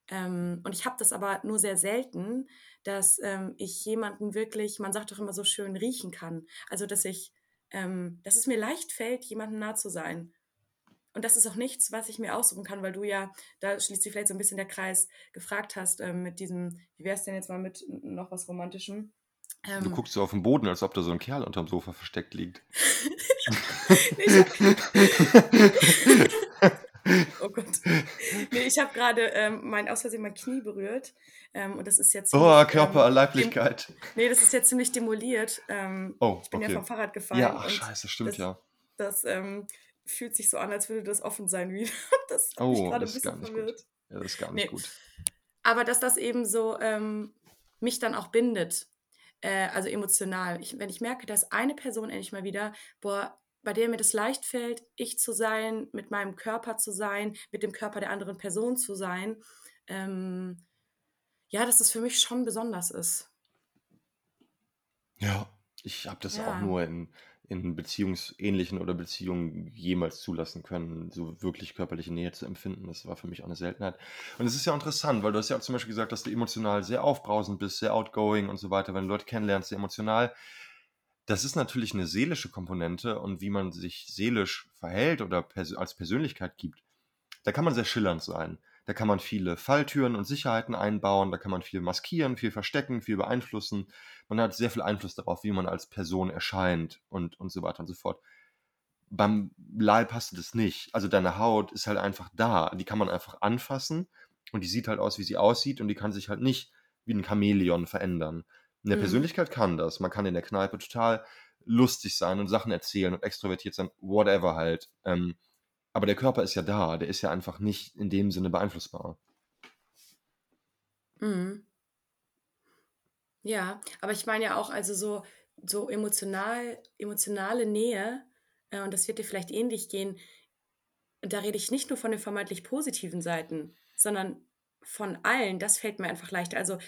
Ähm, und ich habe das aber nur sehr selten, dass ähm, ich jemanden wirklich, man sagt doch immer so schön, riechen kann. Also dass ich, ähm, dass es mir leicht fällt, jemandem nah zu sein. Und das ist auch nichts, was ich mir aussuchen kann, weil du ja, da schließt sich vielleicht so ein bisschen der Kreis, gefragt hast ähm, mit diesem, wie wäre es denn jetzt mal mit noch was Romantischem? Ähm, du guckst so auf den Boden, als ob da so ein Kerl unterm Sofa versteckt liegt. oh Gott. Nee, ich habe gerade ähm, mein, aus Versehen mein Knie berührt. Ähm, und das ist jetzt. Oh, Körper, ähm, Leiblichkeit. Nee, das ist jetzt ziemlich demoliert. Ähm, oh, ich bin okay. ja vom Fahrrad gefallen. Ja, ach, scheiße, stimmt das, ja. Das ähm, fühlt sich so an, als würde das offen sein wieder. Das oh, mich gerade ein bisschen verwirrt. Ja, das ist gar nicht nee. gut. Aber dass das eben so ähm, mich dann auch bindet äh, also emotional. Ich, wenn ich merke, dass eine Person endlich mal wieder, boah, bei der mir das leicht fällt, ich zu sein, mit meinem Körper zu sein, mit dem Körper der anderen Person zu sein, ähm, ja, dass das für mich schon besonders ist. Ja, ich habe das ja. auch nur in in beziehungsähnlichen oder Beziehungen jemals zulassen können, so wirklich körperliche Nähe zu empfinden. Das war für mich auch eine Seltenheit. Und es ist ja interessant, weil du hast ja auch zum Beispiel gesagt, dass du emotional sehr aufbrausend bist, sehr outgoing und so weiter, wenn du Leute kennenlernst, sehr emotional. Das ist natürlich eine seelische Komponente und wie man sich seelisch verhält oder pers als Persönlichkeit gibt, da kann man sehr schillernd sein. Da kann man viele Falltüren und Sicherheiten einbauen, da kann man viel maskieren, viel verstecken, viel beeinflussen. Man hat sehr viel Einfluss darauf, wie man als Person erscheint und, und so weiter und so fort. Beim Leib hast du das nicht. Also deine Haut ist halt einfach da. Die kann man einfach anfassen und die sieht halt aus, wie sie aussieht und die kann sich halt nicht wie ein Chamäleon verändern. In der mhm. Persönlichkeit kann das. Man kann in der Kneipe total lustig sein und Sachen erzählen und extrovertiert sein, whatever halt. Ähm, aber der Körper ist ja da, der ist ja einfach nicht in dem Sinne beeinflussbar. Mhm. Ja, aber ich meine ja auch, also so, so emotional, emotionale Nähe, äh, und das wird dir vielleicht ähnlich gehen, da rede ich nicht nur von den vermeintlich positiven Seiten, sondern von allen, das fällt mir einfach leichter. Also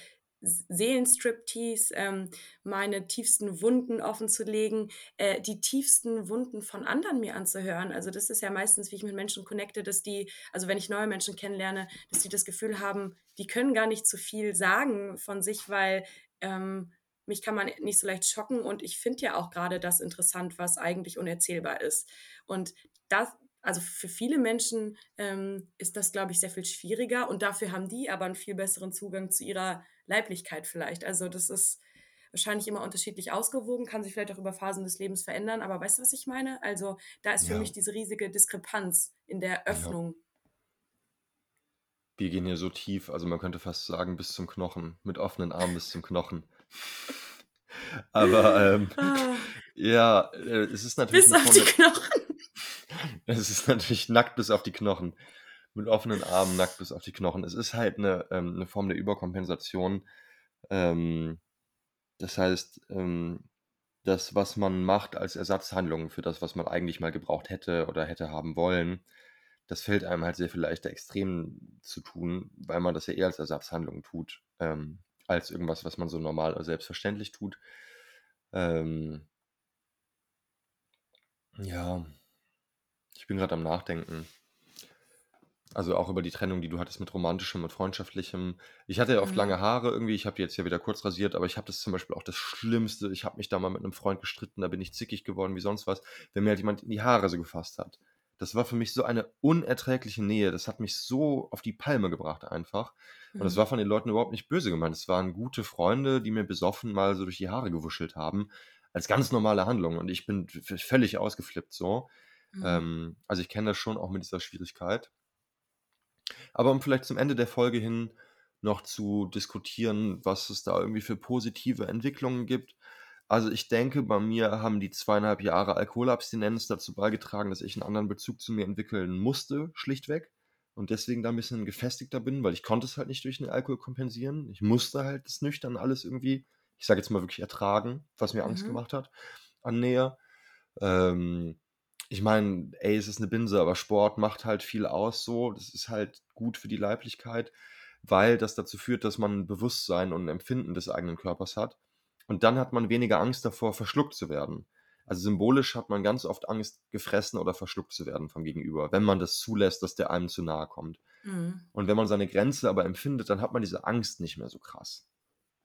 Seelenstriptease, ähm, meine tiefsten Wunden offen zu legen, äh, die tiefsten Wunden von anderen mir anzuhören. Also das ist ja meistens, wie ich mit Menschen connecte, dass die, also wenn ich neue Menschen kennenlerne, dass die das Gefühl haben, die können gar nicht zu viel sagen von sich, weil ähm, mich kann man nicht so leicht schocken und ich finde ja auch gerade das interessant, was eigentlich unerzählbar ist. Und das, also für viele Menschen ähm, ist das, glaube ich, sehr viel schwieriger und dafür haben die aber einen viel besseren Zugang zu ihrer Leiblichkeit vielleicht. Also das ist wahrscheinlich immer unterschiedlich ausgewogen, kann sich vielleicht auch über Phasen des Lebens verändern, aber weißt du, was ich meine? Also da ist für ja. mich diese riesige Diskrepanz in der Öffnung. Ja. Wir gehen hier so tief, also man könnte fast sagen, bis zum Knochen, mit offenen Armen bis zum Knochen. aber ähm, ah. ja, äh, es ist natürlich. Bis auf die Knochen. Es ist natürlich nackt bis auf die Knochen mit offenen Armen, nackt bis auf die Knochen. Es ist halt eine, ähm, eine Form der Überkompensation. Ähm, das heißt, ähm, das, was man macht als Ersatzhandlung für das, was man eigentlich mal gebraucht hätte oder hätte haben wollen, das fällt einem halt sehr viel leichter extrem zu tun, weil man das ja eher als Ersatzhandlung tut, ähm, als irgendwas, was man so normal oder selbstverständlich tut. Ähm, ja, ich bin gerade am Nachdenken. Also auch über die Trennung, die du hattest mit romantischem und freundschaftlichem. Ich hatte ja oft Mhm. lange Haare irgendwie, ich habe die jetzt ja wieder kurz rasiert, aber ich habe das zum Beispiel auch das Schlimmste. Ich habe mich da mal mit einem Freund gestritten, da bin ich zickig geworden wie sonst was, wenn mir halt jemand in die Haare so gefasst hat. Das war für mich so eine unerträgliche Nähe. Das hat mich so auf die Palme gebracht einfach. Und das mhm. war von den Leuten überhaupt nicht böse gemeint. Es waren gute Freunde, die mir besoffen mal so durch die Haare gewuschelt haben, als ganz normale Handlung. Und ich bin völlig ausgeflippt so. Mhm. Ähm, also ich kenne das schon auch mit dieser Schwierigkeit. Aber um vielleicht zum Ende der Folge hin noch zu diskutieren, was es da irgendwie für positive Entwicklungen gibt. Also ich denke, bei mir haben die zweieinhalb Jahre Alkoholabstinenz dazu beigetragen, dass ich einen anderen Bezug zu mir entwickeln musste, schlichtweg. Und deswegen da ein bisschen gefestigter bin, weil ich konnte es halt nicht durch den Alkohol kompensieren. Ich musste halt das nüchtern alles irgendwie, ich sage jetzt mal wirklich ertragen, was mir Angst mhm. gemacht hat an Nähe. Ähm, ich meine, ey, es ist eine Binse, aber Sport macht halt viel aus so. Das ist halt gut für die Leiblichkeit. weil das dazu führt, dass man ein Bewusstsein und ein Empfinden des eigenen Körpers hat. Und dann hat man weniger Angst davor, verschluckt zu werden. Also symbolisch hat man ganz oft Angst, gefressen oder verschluckt zu werden vom Gegenüber, wenn man das zulässt, dass der einem zu nahe kommt. Mhm. Und wenn man seine Grenze aber empfindet, dann hat man diese Angst nicht mehr so krass.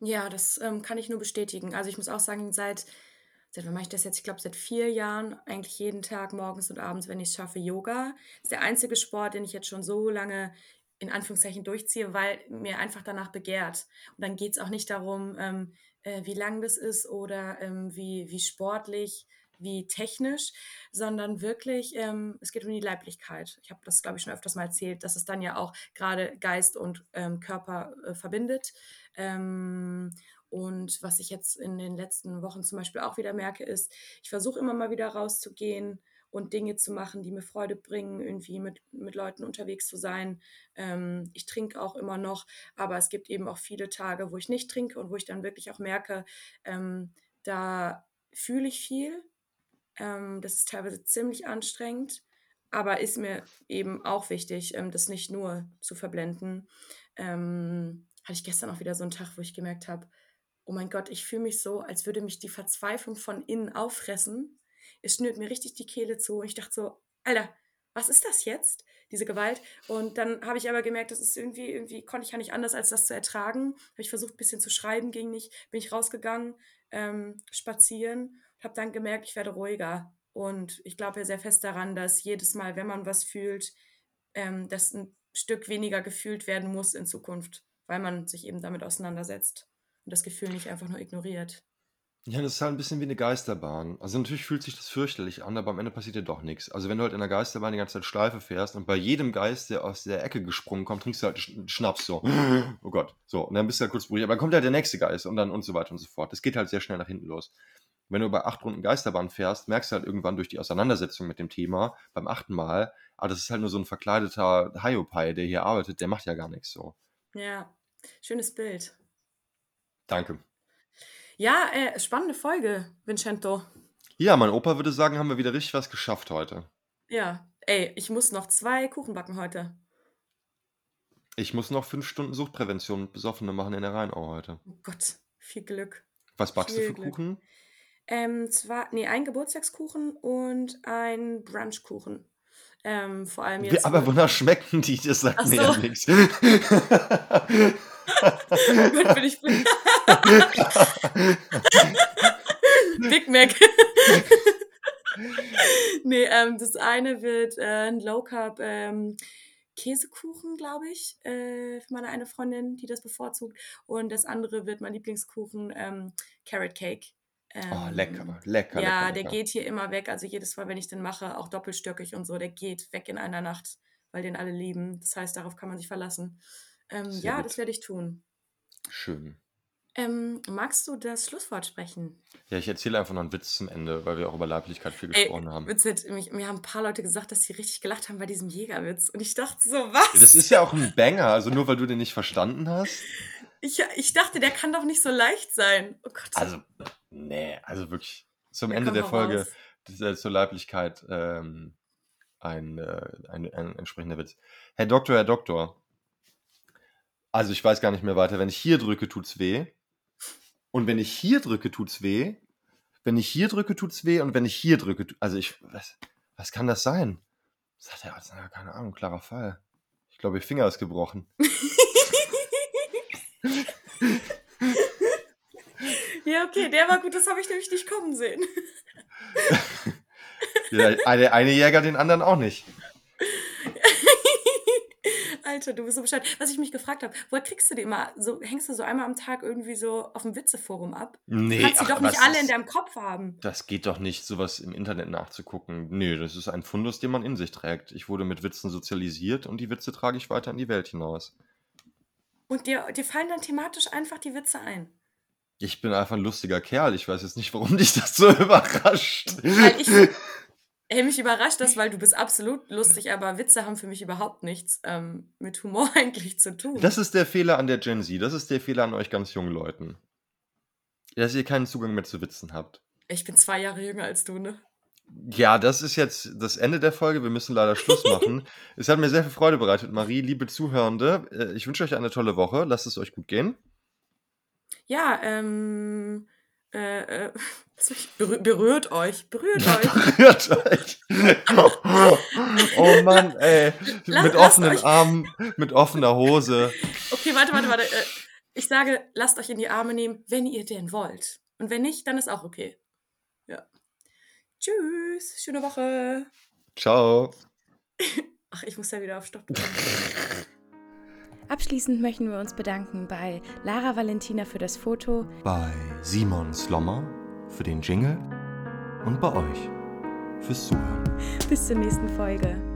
Ja, das ähm, kann ich nur bestätigen. Also ich muss auch sagen, seit, seit wann mache ich das jetzt? Ich glaube, seit vier Jahren, eigentlich jeden Tag, morgens und abends, wenn ich es schaffe, Yoga. Das ist der einzige Sport, den ich jetzt schon so lange in Anführungszeichen durchziehe, weil mir einfach danach begehrt. Und dann geht es auch nicht darum, ähm, äh, wie lang das ist oder ähm, wie, wie sportlich, wie technisch, sondern wirklich, ähm, es geht um die Leiblichkeit. Ich habe das, glaube ich, schon öfters mal erzählt, dass es dann ja auch gerade Geist und ähm, Körper äh, verbindet. Und was ich jetzt in den letzten Wochen zum Beispiel auch wieder merke, ist, ich versuche immer mal wieder rauszugehen und Dinge zu machen, die mir Freude bringen, irgendwie mit, mit Leuten unterwegs zu sein. Ähm, ich trinke auch immer noch, aber es gibt eben auch viele Tage, wo ich nicht trinke und wo ich dann wirklich auch merke, ähm, da fühle ich viel. Ähm, das ist teilweise ziemlich anstrengend, aber ist mir eben auch wichtig, ähm, das nicht nur zu verblenden. Ähm, hatte ich gestern auch wieder so einen Tag, wo ich gemerkt habe, oh mein Gott, ich fühle mich so, als würde mich die Verzweiflung von innen auffressen es schnürt mir richtig die Kehle zu. Und ich dachte so, Alter, was ist das jetzt? Diese Gewalt. Und dann habe ich aber gemerkt, das ist irgendwie, irgendwie konnte ich ja nicht anders, als das zu ertragen. Habe ich versucht, ein bisschen zu schreiben, ging nicht. Bin ich rausgegangen, ähm, spazieren, habe dann gemerkt, ich werde ruhiger. Und ich glaube ja sehr fest daran, dass jedes Mal, wenn man was fühlt, ähm, das ein Stück weniger gefühlt werden muss in Zukunft, weil man sich eben damit auseinandersetzt und das Gefühl nicht einfach nur ignoriert. Ja, das ist halt ein bisschen wie eine Geisterbahn. Also, natürlich fühlt sich das fürchterlich an, aber am Ende passiert ja doch nichts. Also, wenn du halt in der Geisterbahn die ganze Zeit Schleife fährst und bei jedem Geist, der aus der Ecke gesprungen kommt, trinkst du halt Sch Schnaps so. Oh Gott. So, und dann bist du halt kurz beruhigt. Aber dann kommt halt der nächste Geist und dann und so weiter und so fort. Das geht halt sehr schnell nach hinten los. Wenn du bei acht Runden Geisterbahn fährst, merkst du halt irgendwann durch die Auseinandersetzung mit dem Thema beim achten Mal, ah, das ist halt nur so ein verkleideter Hiopai, der hier arbeitet, der macht ja gar nichts so. Ja, schönes Bild. Danke. Ja, äh, spannende Folge, Vincento. Ja, mein Opa würde sagen, haben wir wieder richtig was geschafft heute. Ja, ey, ich muss noch zwei Kuchen backen heute. Ich muss noch fünf Stunden Suchtprävention mit Besoffene machen in der Rheinau heute. Oh Gott, viel Glück. Was backst du Viel für Glück. Kuchen? Ähm, zwar, nee, ein Geburtstagskuchen und ein Brunchkuchen. Ähm, vor allem jetzt. aber wonach schmecken die? Das sagt Ach mir so. ja nichts. Gut, bin ich. Big Mac. nee, ähm, das eine wird äh, ein Low Carb ähm, Käsekuchen, glaube ich, äh, für meine eine Freundin, die das bevorzugt. Und das andere wird mein Lieblingskuchen ähm, Carrot Cake. Ähm, Oh, lecker, lecker, Ja, lecker, der lecker. geht hier immer weg. Also jedes Mal, wenn ich den mache, auch doppelstöckig und so, der geht weg in einer Nacht, weil den alle lieben. Das heißt, darauf kann man sich verlassen. Ähm, Sehr ja, gut. das werde ich tun. Schön. Ähm, magst du das Schlusswort sprechen? Ja, ich erzähle einfach noch einen Witz zum Ende, weil wir auch über Leiblichkeit viel Ey, gesprochen haben. witzig, mich, mir haben ein paar Leute gesagt, dass sie richtig gelacht haben bei diesem Jägerwitz. Und ich dachte so, was? Das ist ja auch ein Banger, also nur weil du den nicht verstanden hast. ich, ich dachte, der kann doch nicht so leicht sein. Oh Gott. Also, nee, also wirklich zum Ende der Folge zur Leiblichkeit ähm, ein, äh, ein, ein entsprechender Witz. Herr Doktor, Herr Doktor. Also ich weiß gar nicht mehr weiter. Wenn ich hier drücke, tut's weh. Und wenn ich hier drücke, tut's weh. Wenn ich hier drücke, tut's weh. Und wenn ich hier drücke, also ich, was, was kann das sein? Sagt der Arzt, na, keine Ahnung, klarer Fall. Ich glaube, ihr Finger ist gebrochen. ja, okay, der war gut, das habe ich nämlich nicht kommen sehen. Ja, der eine Jäger, den anderen auch nicht. Alter, du bist so Bescheid. Was ich mich gefragt habe, woher kriegst du die immer? So, hängst du so einmal am Tag irgendwie so auf dem Witzeforum ab? Nee, du kannst sie ach, doch nicht alle in ist- deinem Kopf haben. Das geht doch nicht, sowas im Internet nachzugucken. Nö, das ist ein Fundus, den man in sich trägt. Ich wurde mit Witzen sozialisiert und die Witze trage ich weiter in die Welt hinaus. Und dir, dir fallen dann thematisch einfach die Witze ein. Ich bin einfach ein lustiger Kerl. Ich weiß jetzt nicht, warum dich das so überrascht. Weil ich, Ey, mich überrascht das, weil du bist absolut lustig, aber Witze haben für mich überhaupt nichts ähm, mit Humor eigentlich zu tun. Das ist der Fehler an der Gen Z. Das ist der Fehler an euch ganz jungen Leuten. Dass ihr keinen Zugang mehr zu Witzen habt. ich bin zwei Jahre jünger als du, ne? Ja, das ist jetzt das Ende der Folge. Wir müssen leider Schluss machen. es hat mir sehr viel Freude bereitet, Marie, liebe Zuhörende. Äh, ich wünsche euch eine tolle Woche. Lasst es euch gut gehen. Ja, ähm, äh, äh, berührt, euch, berührt euch. berührt euch. oh Mann, ey. Lass, mit offenen Armen, mit offener Hose. Okay, warte, warte, warte. Äh, ich sage, lasst euch in die Arme nehmen, wenn ihr denn wollt. Und wenn nicht, dann ist auch okay. Ja. Tschüss, schöne Woche. Ciao. Ach, ich muss ja wieder auf Stopp. Abschließend möchten wir uns bedanken bei Lara Valentina für das Foto, bei Simon Slommer für den Jingle und bei euch fürs Zuhören. Bis zur nächsten Folge.